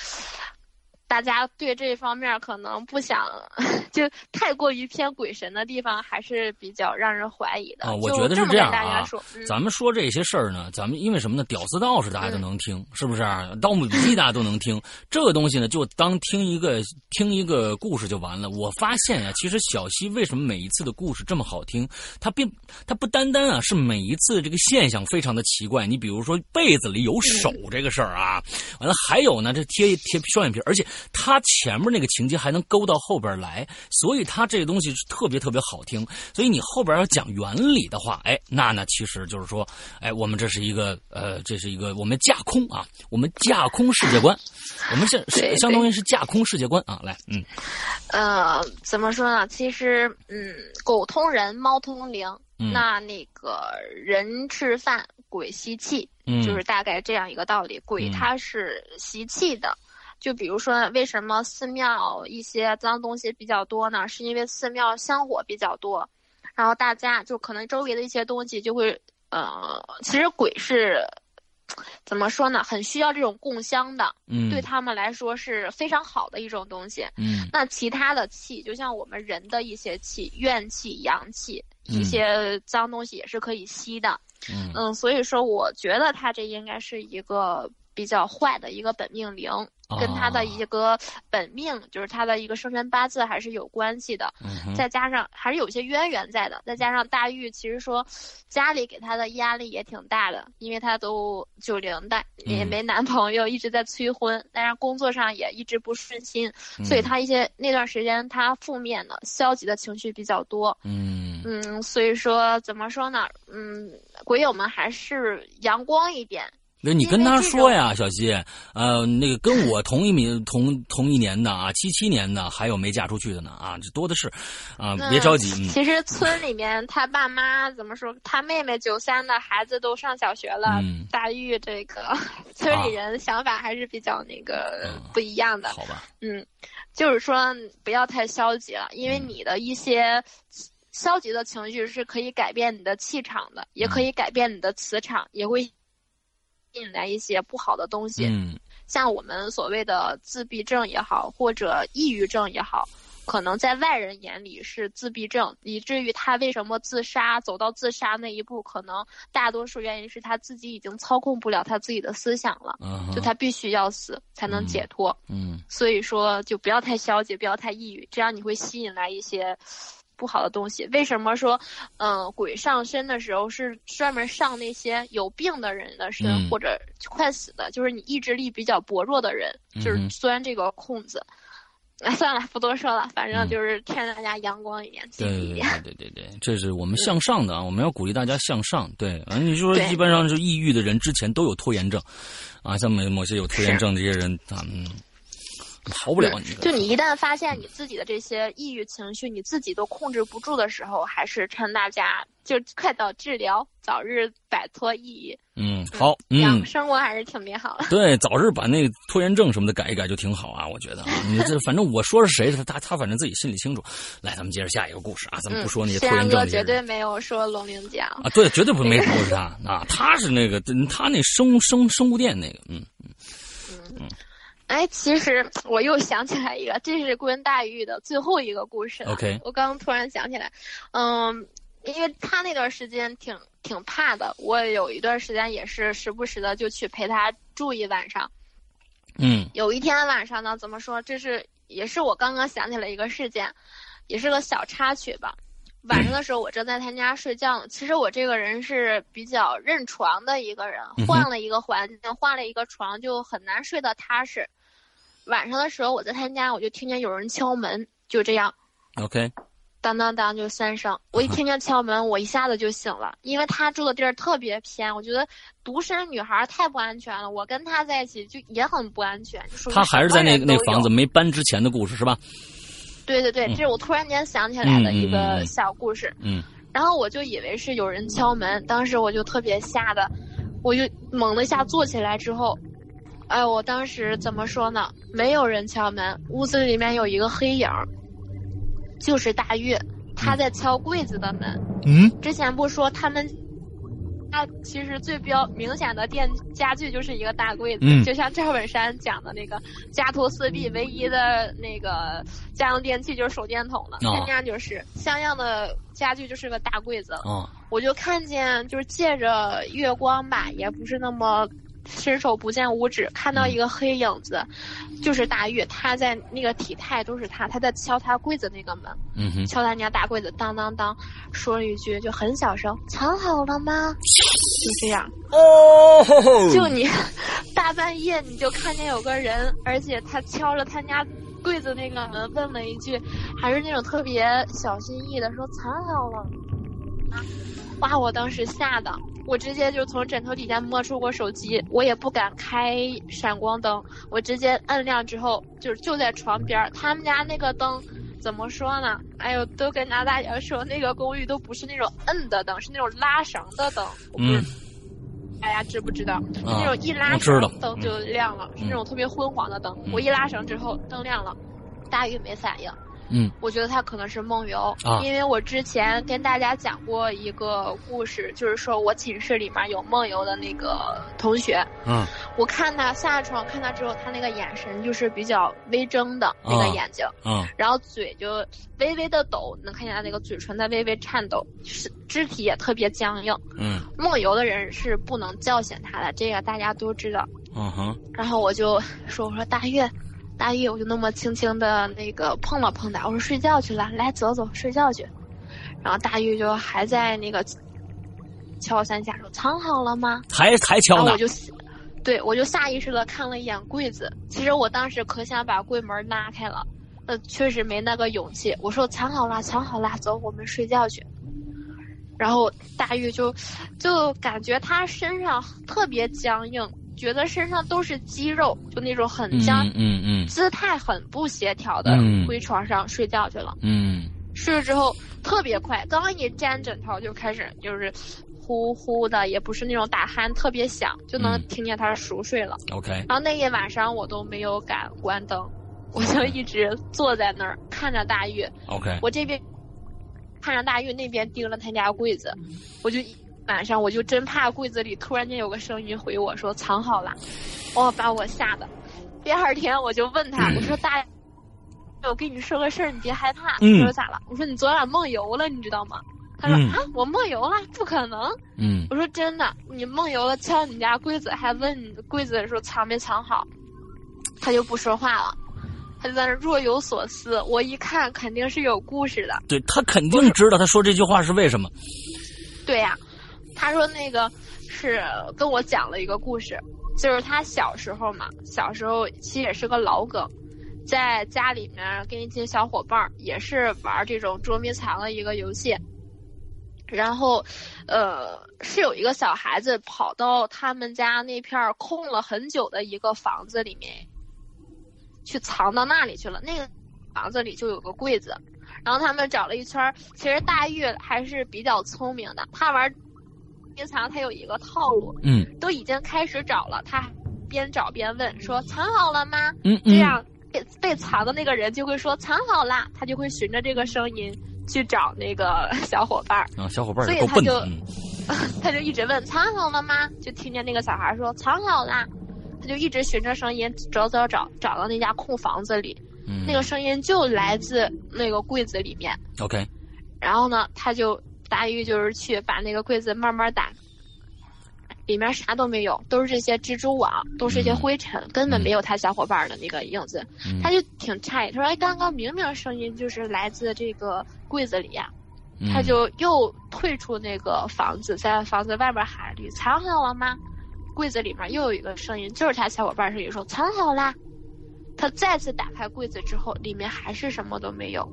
大家对这方面可能不想，就太过于偏鬼神的地方，还是比较让人怀疑的。啊，我觉得是这样啊。咱们说这些事儿呢，咱们因为什么呢？屌丝道士大家都能听，是不是？盗墓笔记大家都能听，这个东西呢，就当听一个听一个故事就完了。我发现呀，其实小溪为什么每一次的故事这么好听？它并它不单单啊是每一次这个现象非常的奇怪。你比如说被子里有手这个事儿啊，完了还有呢，这贴贴双眼皮，而且。他前面那个情节还能勾到后边来，所以他这个东西是特别特别好听。所以你后边要讲原理的话，哎，那那其实就是说，哎，我们这是一个呃，这是一个我们架空啊，我们架空世界观，我们是相当于是架空世界观啊。来，嗯，呃，怎么说呢？其实，嗯，狗通人，猫通灵，那那个人吃饭，鬼吸气，就是大概这样一个道理。鬼它是吸气的。就比如说，为什么寺庙一些脏东西比较多呢？是因为寺庙香火比较多，然后大家就可能周围的一些东西就会，呃，其实鬼是怎么说呢？很需要这种供香的，嗯，对他们来说是非常好的一种东西。嗯那其他的气，就像我们人的一些气，怨气、阳气，一嗯些脏东西也是可以吸的。嗯嗯，所以说我觉得它这应该是一个比较坏的一个本命灵，跟他的一个本命，就是他的一个生辰八字还是有关系的。再加上还是有些渊源在的，再加上大玉其实说家里给他的压力也挺大的，因为他都九零的，也嗯没男朋友，一直在催婚，但是工作上也一直不顺心，嗯所以他一些那段时间他负面的、消极的情绪比较多。嗯嗯，所以说怎么说呢？嗯，鬼友们还是阳光一点。对，你跟他说呀，小西，呃，那个跟我同一名同同一年的啊，七七年的，还有没嫁出去的呢啊，这多的是，啊，别着急，嗯其实村里面他爸妈怎么说？他妹妹九三的孩子都上小学了，嗯大玉这个 村里人想法还是比较那个嗯不一样的。好吧，嗯，就是说不要太消极了，因为嗯你的一些消极的情绪是可以改变你的气场的，也可以改变你的磁场，也会引来一些不好的东西。嗯像我们所谓的自闭症也好，或者抑郁症也好，可能在外人眼里是自闭症，以至于他为什么自杀，走到自杀那一步，可能大多数原因是他自己已经操控不了他自己的思想了，就他必须要死才能解脱。嗯所以说，就不要太消极，不要太抑郁，这样你会吸引来一些不好的东西。为什么说，嗯、鬼上身的时候是专门上那些有病的人的身，嗯或者快死的，就是你意志力比较薄弱的人，就是钻这个空子。啊，算了，不多说了，反正嗯就是劝大家阳光一点，积对对对极一点。对对对，这是我们向上的啊，我们要鼓励大家向上。对，啊，你说对基本上是抑郁的人之前都有拖延症，啊，像某某些有拖延症这些人，啊，嗯，逃不了你的。就你一旦发现你自己的这些抑郁情绪，你自己都控制不住的时候，还是趁大家就快早治疗，早日摆脱抑郁。嗯，好，嗯，生活还是挺美好的。对，早日把那个拖延症什么的改一改就挺好啊，我觉得啊，你这反正我说是谁，他他他反正自己心里清楚。来，咱们接着下一个故事啊，咱们不说那些拖延症。绝对没有说龙鳞讲。啊，对，绝对不没不是他啊，他是那个他那生生生物店那个，嗯哎，其实我又想起来一个，这是关大玉的最后一个故事了。OK 我刚突然想起来，嗯，因为他那段时间挺挺怕的，我有一段时间也是时不时的就去陪他住一晚上。嗯有一天晚上呢，怎么说？这是也是我刚刚想起来一个事件，也是个小插曲吧。晚上的时候，我正在他家睡觉呢。其实我这个人是比较认床的一个人换了一个环境，换了一个床，就很难睡得踏实。晚上的时候，我在他家，我就听见有人敲门，就这样，，OK，当当当就三声。我一听见敲门，我一下子就醒了，因为他住的地儿特别偏，我觉得独身女孩太不安全了。我跟他在一起就也很不安全，他还是在那那房子没搬之前的故事是吧？对对对，嗯这是我突然间想起来的一个嗯小故事。嗯然后我就以为是有人敲门，当时我就特别吓得，我就猛的一下坐起来之后，哎，我当时怎么说呢？没有人敲门，屋子里面有一个黑影，就是大玉，他在敲柜子的门。嗯之前不说他们。他其实最标明显的电家具就是一个大柜子，嗯就像赵本山讲的那个家徒四壁，唯一的那个家用电器就是手电筒了。哦他家就是像样的家具就是个大柜子，哦我就看见就是借着月光吧，也不是那么伸手不见五指，看到一个黑影子，就是大玉，他在那个体态都是他，他在敲他柜子那个门，嗯哼敲他家大柜子，当当当，说了一句就很小声，藏好了吗？就这样，哦，就你大半夜你就看见有个人，而且他敲了他家柜子那个门，问了一句，还是那种特别小心翼翼的说藏好了。啊，哇！我当时吓的，我直接就从枕头底下摸出过手机，我也不敢开闪光灯，我直接摁亮之后，就是就在床边儿。他们家那个灯怎么说呢？哎呦，都跟大大家说，那个公寓都不是那种摁的灯，是那种拉绳的灯。嗯大家知不知道？那种一拉绳灯就亮了，是那种特别昏黄的灯。嗯我一拉绳之后灯亮了，大玉没反应。嗯，我觉得他可能是梦游，啊。因为我之前跟大家讲过一个故事，就是说我寝室里面有梦游的那个同学，嗯。我看他下床看他之后，他那个眼神就是比较微睁的那个啊眼睛，嗯。然后嘴就微微的抖，能看见他那个嘴唇在微微颤抖，是肢体也特别僵硬。嗯。梦游的人是不能叫醒他的，这个大家都知道。嗯哼。然后我就说：“我说大月，大玉，我就那么轻轻的那个碰了碰他，我说睡觉去了，来走走睡觉去。”然后大玉就还在那个敲三下说：“藏好了吗？”还还敲呢然后我就，对我就下意识的看了一眼柜子。其实我当时可想把柜门拉开了，呃，确实没那个勇气。我说藏好了，藏好了，走，我们睡觉去。然后大玉就就感觉他身上特别僵硬，觉得身上都是肌肉，就那种很僵，嗯嗯。姿态很不协调的嗯。回床上睡觉去了。嗯。睡了之后特别快，刚一沾枕头就开始就是呼呼的，也不是那种打鼾特别响，就能嗯。听见他熟睡了。嗯，OK，然后那一晚上我都没有敢关灯，我就一直坐在那儿看着大玉，OK，我这边看着大玉，那边盯着他家柜子，我就一晚上我就真怕柜子里突然间有个声音回我说藏好了，哇，把我吓的。第二天我就问他，我说大。我跟你说个事儿，你别害怕。嗯他说咋了？我说你昨晚梦游了，你知道吗？他说、嗯啊，我梦游了，不可能。嗯我说真的，你梦游了，敲你家柜子，还问你柜子的时候藏没藏好，他就不说话了，他就在那若有所思。我一看，肯定是有故事的。对他肯定知道他说这句话是为什么。对呀、他说那个是跟我讲了一个故事，就是他小时候嘛，小时候其实也是个老梗，在家里面跟一群小伙伴儿也是玩这种捉迷藏的一个游戏。然后，呃，是有一个小孩子跑到他们家那片空了很久的一个房子里面，去藏到那里去了。那个房子里就有个柜子，然后他们找了一圈儿。其实大玉还是比较聪明的，他玩迷藏他有一个套路，嗯都已经开始找了，他边找边问说藏好了吗？嗯嗯，这样被被藏的那个人就会说藏好啦，他就会循着这个声音去找那个小伙伴儿，啊，小伙伴儿所。以他就嗯 他就一直问藏好了吗？就听见那个小孩说藏好啦，他就一直循着声音找找找，找到那家空房子里，嗯，那个声音就来自那个柜子里面。OK，然后呢，他就大玉就是去把那个柜子慢慢打，里面啥都没有，都是这些蜘蛛网，都是一些灰尘，根本没有他小伙伴的那个影子。嗯他就挺诧异，他说：“哎，刚刚明明声音就是来自这个柜子里呀、嗯他就又退出那个房子，在房子外边喊：“你藏好了吗？”柜子里面又有一个声音，就是他小伙伴声音说：“藏好啦。”他再次打开柜子之后，里面还是什么都没有，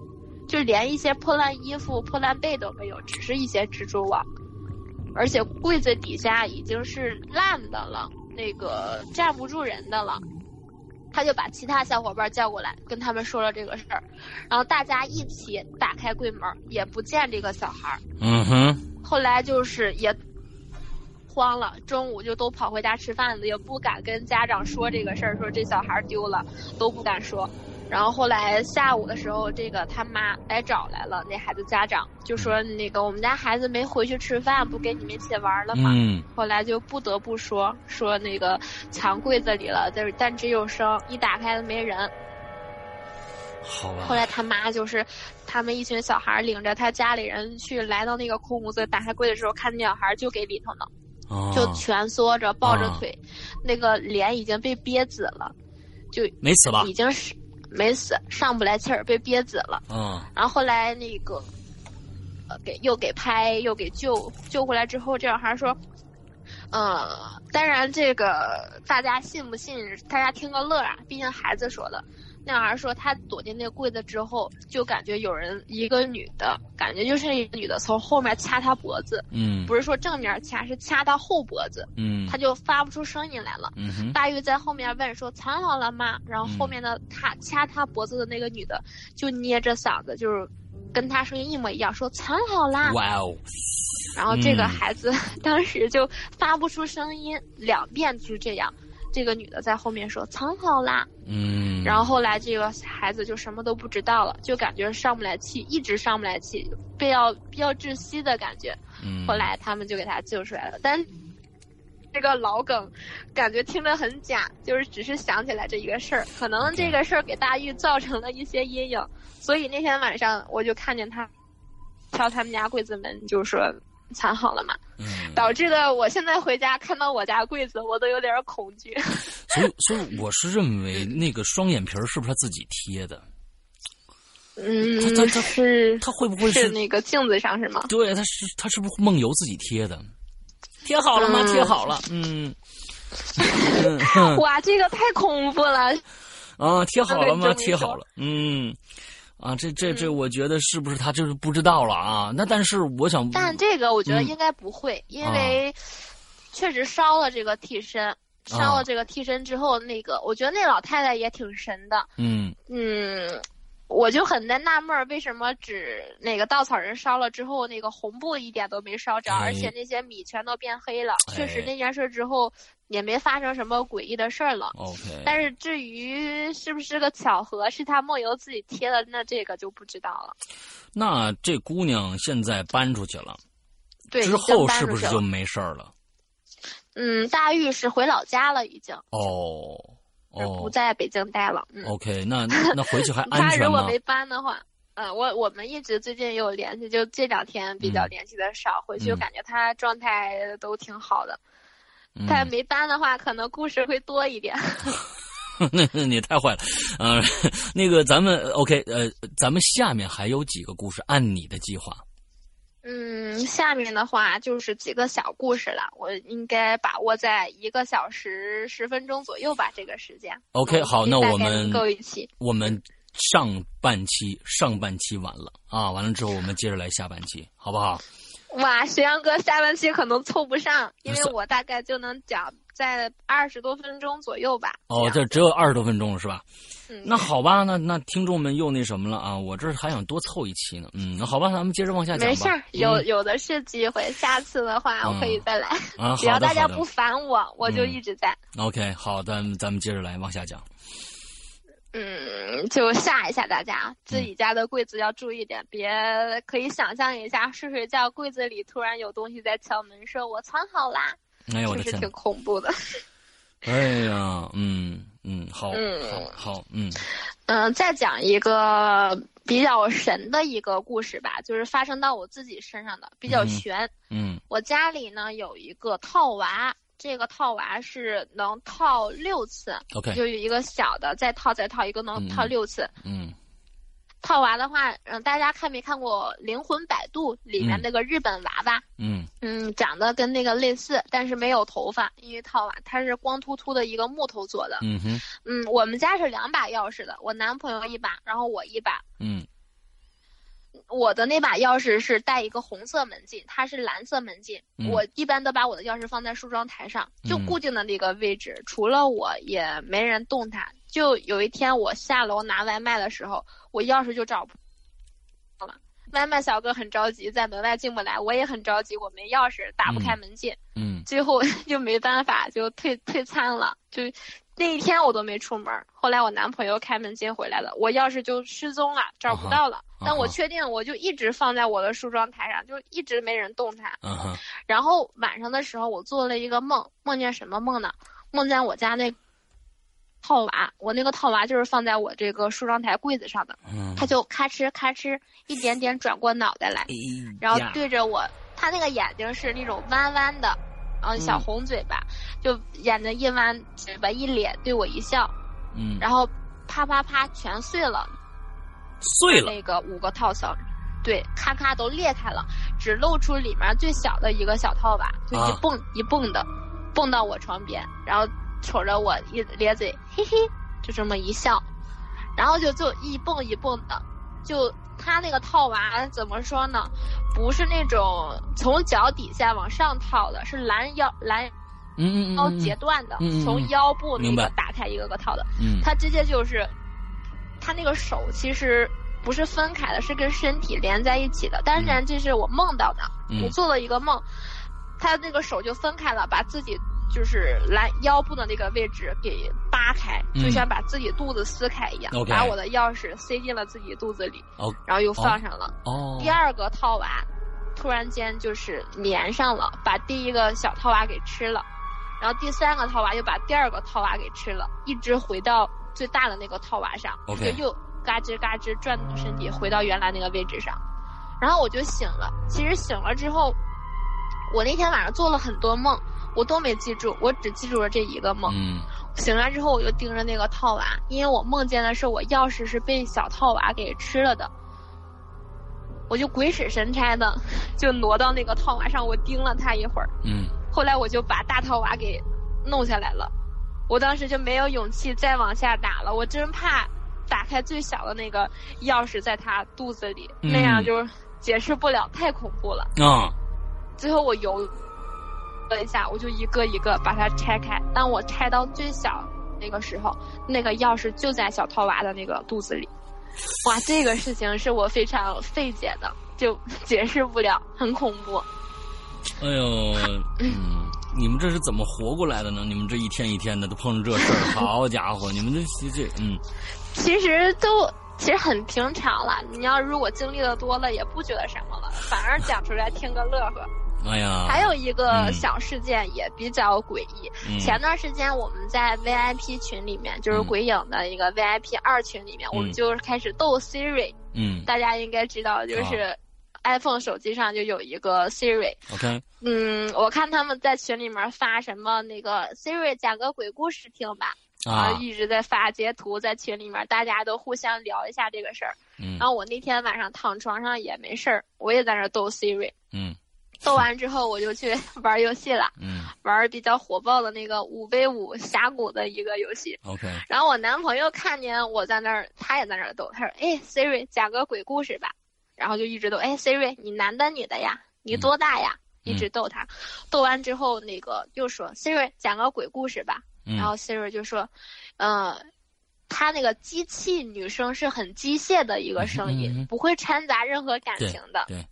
就连一些破烂衣服、破烂被都没有，只是一些蜘蛛网，而且柜子底下已经是烂的了，那个站不住人的了。他就把其他小伙伴叫过来，跟他们说了这个事儿，然后大家一起打开柜门，也不见这个小孩儿。嗯哼，后来就是也慌了，中午就都跑回家吃饭了，也不敢跟家长说这个事儿，说这小孩丢了，都不敢说。然后后来下午的时候，这个他妈来找来了，那孩子家长就说那个我们家孩子没回去吃饭，不跟你们一起玩了吗？嗯后来就不得不说说那个藏柜子里了，但是但只有声，一打开没人。好吧。后来他妈就是，他们一群小孩领着他家里人去来到那个空屋子，打开柜的时候，看见小孩就给里头呢，哦就蜷缩着抱着啊腿，那个脸已经被憋紫了，就没死吧已？经是没死，上不来气儿，被憋死了。嗯然后后来那个，呃，给又给拍又给救救回来之后，这小孩说，呃，当然这个大家信不信，大家听个乐啊，毕竟孩子说的。那小孩说他躲进那个柜子之后，就感觉有人一个女的，感觉就是一个女的从后面掐他脖子，嗯不是说正面掐，是掐他后脖子，嗯他就发不出声音来了。嗯大玉在后面问说藏好了吗？然后后面的他掐他脖子的那个女的就捏着嗓子，就是跟他声音一模一样，说藏好啦。哇哦然后这个嗯孩子 当时就发不出声音，两遍就是这样。这个女的在后面说藏好啦。嗯，然后后来这个孩子就什么都不知道了，就感觉上不来气，一直上不来气，被要比较窒息的感觉。嗯，后来他们就给他救出来了，但这个老梗，感觉听着很假，就是只是想起来这一个事儿，可能这个事儿给大玉造成了一些阴影，所以那天晚上我就看见他敲他们家柜子门，就说藏好了嘛，嗯，导致的我现在回家看到我家柜子，我都有点恐惧。所以，所以我是认为那个双眼皮儿是不是他自己贴的？嗯，他他是他会不会是那个镜子上是吗？对，他是他是不是梦游自己贴的？贴好了吗？嗯贴好了，嗯。哇，这个太恐怖了！啊，贴好了吗？贴好了，嗯，啊，这这这，我觉得是不是他就是不知道了啊？那但是我想，但这个我觉得嗯应该不会，因啊为确实烧了这个替身，烧了这个替身之后，那个我觉得那老太太也挺神的，嗯嗯。我就很在纳闷儿，为什么只那个稻草人烧了之后，那个红布一点都没烧着，哎而且那些米全都变黑了。确实哎那件事之后也没发生什么诡异的事儿了。，OK，但是至于是不是个巧合，是他梦游自己贴的，那这个就不知道了。那这姑娘现在搬出去了，对，之后是不是就没事儿了？嗯，大玉是回老家了，已经哦是哦不在北京待了。嗯，，OK，那 那回去还安他全吗？如果没搬的话，嗯，我我们一直最近有联系，就这两天比较嗯联系的少，回去嗯感觉他状态都挺好的。嗯他没搬的话，可能故事会多一点。那那你太坏了，呃，那个咱们 OK，呃，咱们下面还有几个故事，按你的计划。嗯，下面的话就是几个小故事了，我应该把握在一个小时十分钟左右吧，这个时间。OK，嗯好，那我们够一期。我们上半期上半期完了啊，完了之后我们接着来下半期，好不好？哇，石阳哥下半期可能凑不上，因为我大概就能讲在二十多分钟左右吧。哦，这只有二十多分钟了是吧？嗯，那好吧，那那听众们又那什么了啊？我这儿还想多凑一期呢。嗯，那好吧，咱们接着往下讲吧。没事儿，有嗯有的是机会，下次的话我可以再来。啊，只要大家不烦我，我就嗯一直在。OK，好，咱们咱们接着来往下讲。嗯，就吓一吓大家，自己家的柜子要注意点，别可以想象一下，睡睡觉柜子里突然有东西在敲门，说我藏好啦，确实挺！恐怖的。哎呀，嗯嗯，好，嗯好，好，嗯嗯，再讲一个比较神的一个故事吧，就是发生到我自己身上的，比较悬。嗯我家里呢有一个套娃，这个套娃是能套六次，，OK，就有一个小的，再套再套，一个能套嗯六次。嗯套娃的话，嗯，大家看没看过《灵魂摆渡》里面嗯那个日本娃娃？嗯嗯，长得跟那个类似，但是没有头发，因为套娃它是光秃秃的一个木头做的。嗯哼，嗯，我们家是两把钥匙的，我男朋友一把，然后我一把。嗯我的那把钥匙是带一个红色门禁，它是蓝色门禁。嗯我一般都把我的钥匙放在梳妆台上，就嗯固定的那个位置，除了我也没人动它。就有一天我下楼拿外卖的时候，我钥匙就找不到了。外卖小哥很着急，在门外进不来，我也很着急，我没钥匙，打不开门禁。嗯最后 就没办法，就退退餐了。就那一天我都没出门。后来我男朋友开门接回来了，我钥匙就失踪了，找不到了。啊但我确定，我就一直放在我的梳妆台上，就一直没人动它。然后晚上的时候，我做了一个梦，梦见什么梦呢？梦见我家那套娃，我那个套娃就是放在我这个梳妆台柜子上的，嗯，它就咔哧咔哧一点点转过脑袋来，哎然后对着我，他那个眼睛是那种弯弯的，嗯，小嗯。红嘴巴，就眼睛一弯，嘴巴一咧，对我一笑，嗯，然后啪啪啪全碎了，碎了，那个五个套层，对，咔咔都裂开了，只露出里面最小的一个小套娃，就一啊蹦、一蹦的，蹦到我床边，然后瞅着我一咧嘴，嘿嘿，就这么一笑，然后就就一蹦一蹦的，就他那个套娃怎么说呢？不是那种从脚底下往上套的，是拦腰拦腰截断的，嗯嗯嗯从腰部那个打开一个个套的。嗯，他直接就是，他那个手其实不是分开的，是跟身体连在一起的。当然这是我梦到的，嗯我做了一个梦，他那个手就分开了，把自己就是拦腰部的那个位置给扒开，嗯。就像把自己肚子撕开一样，把我的钥匙塞进了自己肚子里，哦。然后又放上了。哦，第二个套娃突然间就是连上了，把第一个小套娃给吃了，然后第三个套娃又把第二个套娃给吃了，一直回到最大的那个套娃上就又嘎吱嘎吱转动身体回到原来那个位置上，然后我就醒了。其实醒了之后，我那天晚上做了很多梦，我都没记住，我只记住了这一个梦。嗯。醒来之后，我就盯着那个套娃，因为我梦见的是我钥匙是被小套娃给吃了的，我就鬼使神差的就挪到那个套娃上，我盯了他一会儿，嗯。后来我就把大套娃给弄下来了，我当时就没有勇气再往下打了，我真怕打开最小的那个钥匙在它肚子里，嗯那样就解释不了，太恐怖了。啊。最后我游了一下，我就一个一个把它拆开。当我拆到最小那个时候，那个钥匙就在小套娃的那个肚子里。哇，这个事情是我非常费解的，就 解释不了，很恐怖。哎呦，嗯，你们这是怎么活过来的呢？你们这一天一天的都碰着这事儿，好家伙，你们这这嗯 其实都其实很平常了。你要如果经历的多了，也不觉得什么了，反而讲出来听个乐呵。哎呀，还有一个嗯。小事件也比较诡异。嗯。前段时间我们在 VIP 群里面，就是嗯。鬼影的一个 VIP 二群里面，我们嗯就开始斗 Siri。嗯。大家应该知道，就是。iPhone 手机上就有一个 Siri，OK 嗯，我看他们在群里面发什么那个 Siri 讲个鬼故事听吧，啊。一直在发截图在群里面，大家都互相聊一下这个事儿。嗯。然后我那天晚上躺床上也没事儿，我也在那儿斗 Siri，嗯斗完之后我就去 玩游戏了，嗯玩比较火爆的那个五 v 五峡谷的一个游戏。OK 然后我男朋友看见我在那儿，他也在那儿斗，他说：“哎，Siri 讲个鬼故事吧。”然后就一直斗，哎，Siri 你男的女的呀？你多大呀？一直逗他，斗完之后那个又说 Siri 讲个鬼故事吧。嗯然后 Siri 就说：“呃，他那个机器女生是很机械的一个声音，嗯嗯嗯不会掺杂任何感情的。对，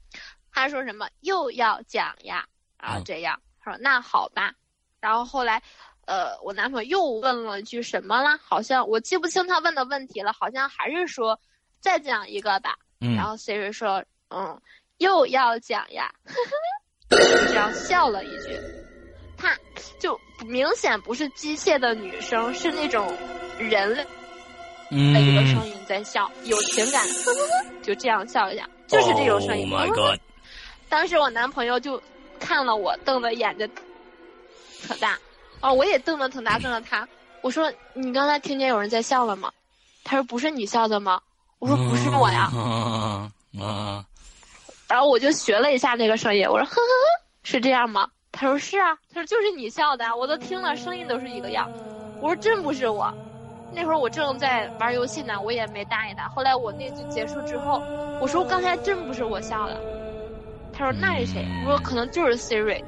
他说什么又要讲呀？然后嗯这样、他说那好吧。然后后来，呃，我男朋友又问了一句什么啦？好像我记不清他问的问题了，好像还是说再讲一个吧。嗯然后 Siri 说：“嗯，又要讲呀。”就这样笑了一句，他就明显不是机械的女生，是那种人类的一个声嗯音在笑，有情感，就这样笑一下，就是这种声音。Oh my God 当时我男朋友就看了我，瞪的眼睛可大，哦，我也瞪得挺大，瞪着他。我说：“你刚才听见有人在笑了吗？”他说：“不是你笑的吗？”我说：“不是我呀。啊啊然后我就学了一下那个声音，我说：“呵呵呵，是这样吗？”他说：“是啊。”他说：“就是你笑的，我都听了，声音都是一个样。”我说：“真不是我。”那会儿我正在玩游戏呢，我也没搭理他。后来我那句结束之后，我说：“刚才真不是我笑的。”他说：“那是谁？”我说：“可能就是 Siri。”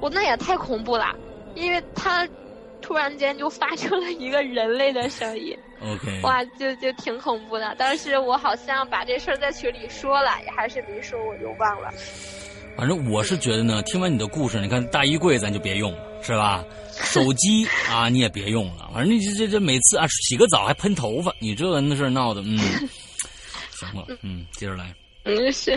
我那也太恐怖了，因为他突然间就发出了一个人类的声音。OK 哇，就就挺恐怖的。当时我好像把这事儿在群里说了，也还是没说，我就忘了。反正我是觉得呢，听完你的故事，你看大衣柜咱就别用了，是吧？手机 啊你也别用了，反正你这这这每次啊洗个澡还喷头发，你这那事儿闹的，嗯，行了，嗯，接着来，嗯，是。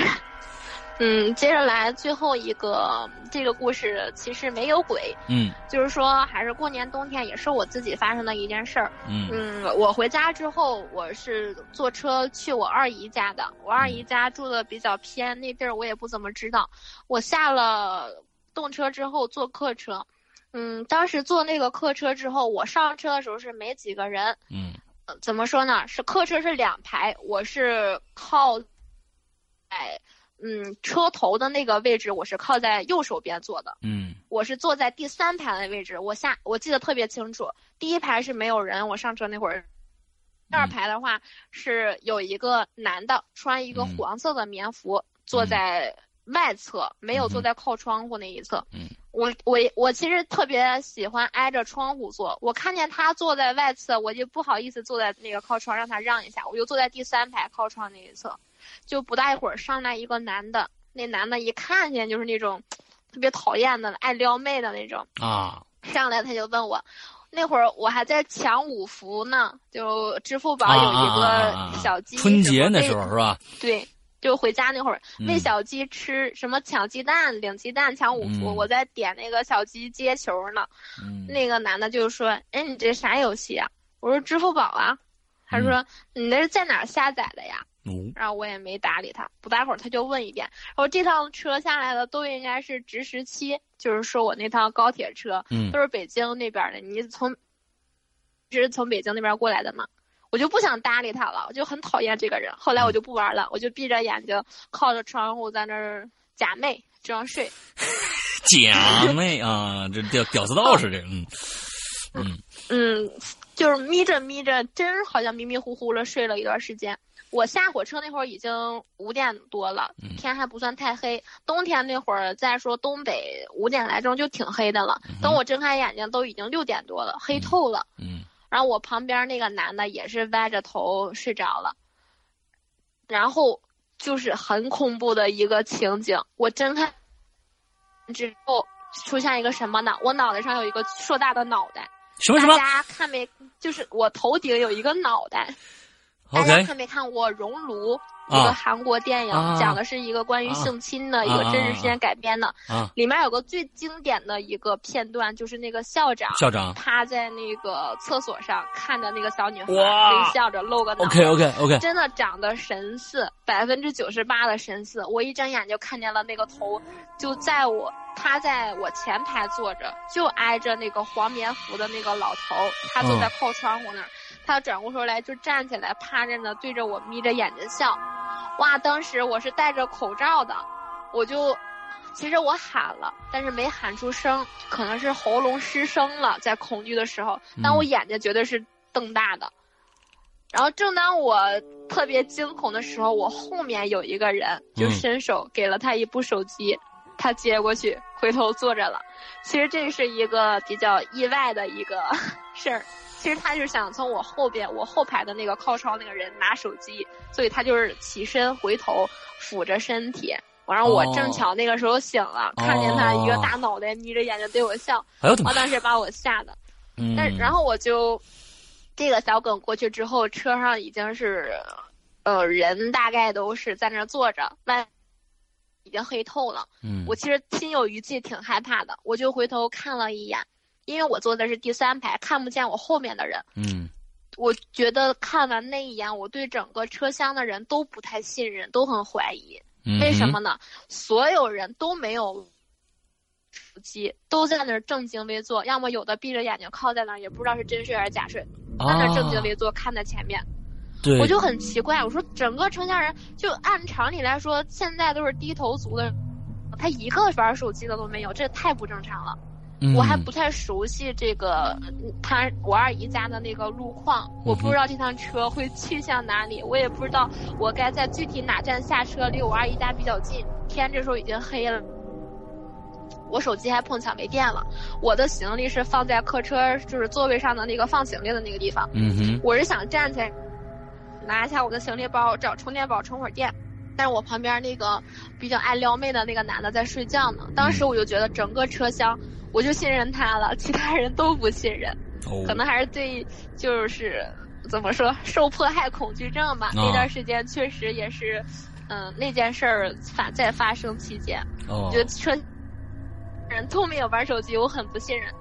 嗯，接着来最后一个，这个故事其实没有鬼，嗯就是说还是过年冬天，也是我自己发生的一件事儿。嗯嗯，我回家之后，我是坐车去我二姨家的。我二姨家住的比较偏，那地儿我也不怎么知道。我下了动车之后坐客车，嗯，当时坐那个客车之后，我上车的时候是没几个人。嗯呃怎么说呢？是客车是两排，我是靠在嗯车头的那个位置，我是靠在右手边坐的。嗯我是坐在第三排的位置，我下我记得特别清楚，第一排是没有人，我上车那会儿。第二排的话是有一个男的穿一个嗯黄色的棉服，坐在外侧，没有坐在靠窗户那一侧。嗯我我我其实特别喜欢挨着窗户坐，我看见他坐在外侧，我就不好意思坐在那个靠窗，让他让一下，我就坐在第三排靠窗那一侧。就不大一会儿上来一个男的，那男的一看见就是那种特别讨厌的爱撩妹的那种，啊上来他就问我，那会儿我还在抢五福呢，就支付宝有一个小鸡，春节那时候是吧？对，就回家那会儿喂小鸡吃什么抢鸡蛋、领鸡蛋、抢五福，我在点那个小鸡接球呢。那个男的就说：“哎，你这啥游戏啊？”我说：“支付宝啊。”他说：“你那是在哪下载的呀？”然后我也没搭理他，不大会儿他就问一遍。然后这趟车下来的都应该是直十七，就是说我那趟高铁车，都是北京那边的。你从，是从北京那边过来的吗？我就不想搭理他了，我就很讨厌这个人。后来我就不玩了，我就闭着眼睛靠着窗户在那儿假寐这样睡。假寐啊，这屌屌丝道士这，嗯嗯嗯，就是眯着眯着，真好像迷迷糊糊的睡了一段时间。我下火车那会儿已经五点多了，天还不算太黑。冬天那会儿再说东北五点来钟就挺黑的了。等我睁开眼睛都已经六点多了，黑透了。嗯。然后我旁边那个男的也是歪着头睡着了。然后就是很恐怖的一个情景，我睁开之后出现一个什么呢？我脑袋上有一个硕大的脑袋。什么什么？大家看没？就是我头顶有一个脑袋。大家看没看过《熔炉》一个韩国电影，讲的是一个关于性侵的一个真实事件改编的。里面有个最经典的一个片段，就是那个校长校长趴在那个厕所上，看着那个小女孩微笑着露个脑。OK OK OK，真的长得神似，百分之九十八的神似。我一睁眼就看见了那个头，就在我他在我前排坐着，就挨着那个黄棉服的那个老头，他坐在靠窗户那儿。他转过头来就站起来，趴着呢，对着我眯着眼睛笑。哇！当时我是戴着口罩的，我就，其实我喊了，但是没喊出声，可能是喉咙失声了，在恐惧的时候。但我眼睛绝对是瞪大的。然后正当我特别惊恐的时候，我后面有一个人就伸手给了他一部手机，他接过去，回头坐着了。其实这是一个比较意外的一个 事儿。其实他就是想从我后边，我后排的那个靠窗那个人拿手机，所以他就是起身回头俯着身体。完了，我正巧那个时候醒了，看见他一个大脑袋眯着眼睛对我笑，我当时把我吓的。但然后我就这个小梗过去之后，车上已经是呃人大概都是在那坐着，外已经黑透了。嗯，我其实心有余悸，挺害怕的，我就回头看了一眼。因为我坐的是第三排，看不见我后面的人。嗯，我觉得看完那一眼，我对整个车厢的人都不太信任，都很怀疑。为什么呢？所有人都没有手机，都在那儿正襟危坐，要么有的闭着眼睛靠在那儿，也不知道是真睡还是假睡，在那儿正襟危坐看在前面。对，我就很奇怪，我说整个车厢人，就按常理来说，现在都是低头族的，他一个玩手机的都没有，这太不正常了。我还不太熟悉这个他我二姨家的那个路况，我不知道这趟车会去向哪里，我也不知道我该在具体哪站下车，离我二姨家比较近。天这时候已经黑了，我手机还碰巧没电了。我的行李是放在客车就是座位上的那个放行李的那个地方。嗯哼，我是想站起来拿一下我的行李包，找充电宝充会儿电。但是我旁边那个比较爱撩妹的那个男的在睡觉呢。当时我就觉得整个车厢。我就信任他了，其他人都不信任，可能还是对，就是怎么说，受迫害恐惧症吧。那段时间确实也是，嗯，那件事儿发在发生期间，我觉得车人都没有玩手机，我很不信任。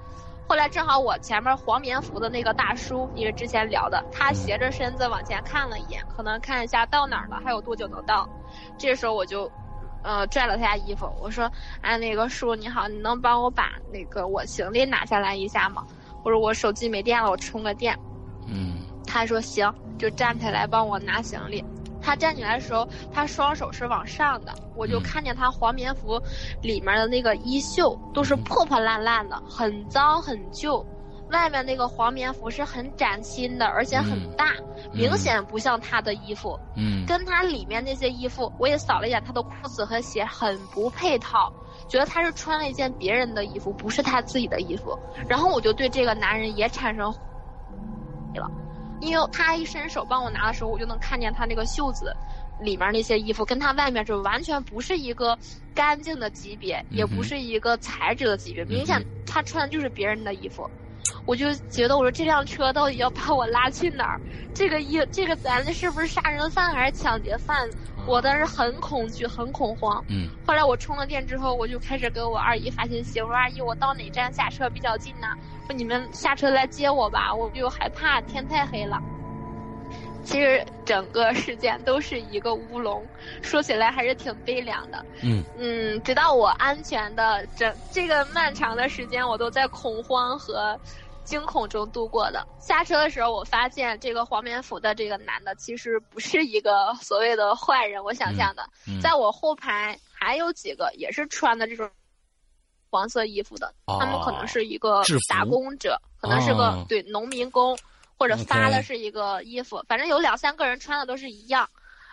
后来正好我前面黄棉服的那个大叔，因为之前聊的，他斜着身子往前看了一眼，可能看一下到哪儿了，还有多久能到。这时候我就。呃，拽了他下衣服，我说：“哎，那个叔你好，你能帮我把那个我行李拿下来一下吗？我说我手机没电了，我充个电。”嗯，他说行，就站起来帮我拿行李。他站起来的时候，他双手是往上的，我就看见他黄棉服里面的那个衣袖都是破破烂烂的，很脏很旧。外面那个黄棉服是很崭新的，而且很大，明显不像他的衣服。嗯，跟他里面那些衣服，我也扫了一眼他的裤子和鞋，很不配套，觉得他是穿了一件别人的衣服，不是他自己的衣服。然后我就对这个男人也产生了，因为他一伸手帮我拿的时候，我就能看见他那个袖子里面那些衣服，跟他外面就完全不是一个干净的级别，也不是一个材质的级别，明显他穿的就是别人的衣服。我就觉得，我说这辆车到底要把我拉去哪儿？这个衣，这个咱的是不是杀人犯还是抢劫犯？我当时很恐惧，很恐慌。嗯。后来我充了电之后，我就开始给我二姨发信息，我说阿姨，我到哪站下车比较近呢？说你们下车来接我吧，我就害怕天太黑了。其实整个事件都是一个乌龙，说起来还是挺悲凉的。嗯嗯，直到我安全的整这个漫长的时间，我都在恐慌和惊恐中度过的。下车的时候，我发现这个黄棉服的这个男的其实不是一个所谓的坏人，我想象的。在我后排还有几个也是穿的这种黄色衣服的，他们可能是一个打工者，可能是个对农民工。或者发的是一个衣服，反正有两三个人穿的都是一样。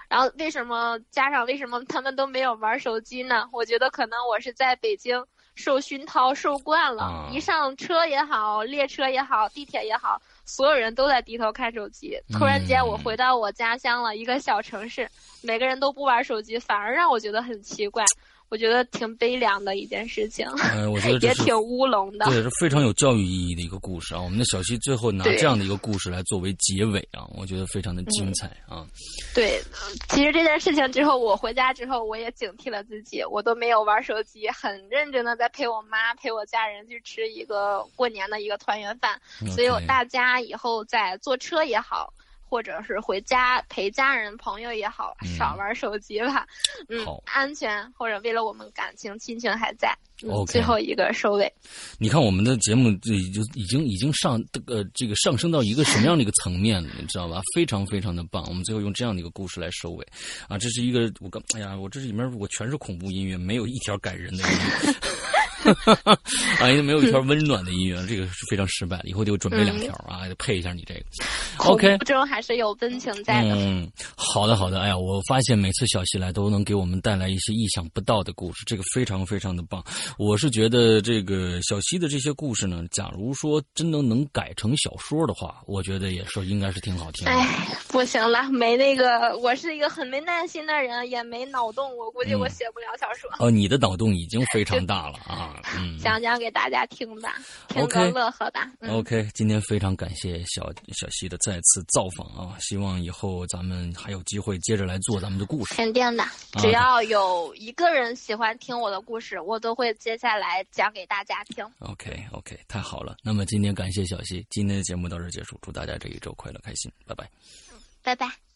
然后为什么加上为什么他们都没有玩手机呢？我觉得可能我是在北京受熏陶受惯了，一上车也好，列车也好，地铁也好，所有人都在低头看手机。突然间我回到我家乡了一个小城市，每个人都不玩手机，反而让我觉得很奇怪。我觉得挺悲凉的一件事情，嗯，我觉得也挺乌龙的，对，是非常有教育意义的一个故事啊。我们的小溪最后拿这样的一个故事来作为结尾啊，我觉得非常的精彩啊。对，其实这件事情之后，我回家之后，我也警惕了自己，我都没有玩手机，很认真的在陪我妈、陪我家人去吃一个过年的一个团圆饭。所以大家以后在坐车也好。或者是回家陪家人朋友也好，少玩手机吧。嗯，安全或者为了我们感情亲情还在。OK，最后一个收尾。你看我们的节目就已经已经已经上呃这个上升到一个什么样的一个层面了，你知道吧？非常非常的棒。我们最后用这样的一个故事来收尾啊！这是一个我刚哎呀，我这里面我全是恐怖音乐，没有一条感人的音乐。啊，因为没有一条温暖的音乐，这个是非常失败的。以后就准备两条啊，配一下你这个。OK，中还是有温情在的。嗯，好的好的。哎呀，我发现每次小溪来都能给我们带来一些意想不到的故事，这个非常非常的棒。我是觉得这个小溪的这些故事呢，假如说真的能改成小说的话，我觉得也是应该是挺好听的。哎，不行了，没那个，我是一个很没耐心的人，也没脑洞，我估计我写不了小说。哦，你的脑洞已经非常大了啊。讲讲给大家听吧，听个乐呵吧。OK，今天非常感谢小小溪的再次造访啊！希望以后咱们还有机会接着来做咱们的故事。肯定的，只要有一个人喜欢听我的故事，我都会接下来讲给大家听。OK，OK，太好了。那么今天感谢小溪，今天的节目到这结束，祝大家这一周快乐开心，拜拜。拜拜。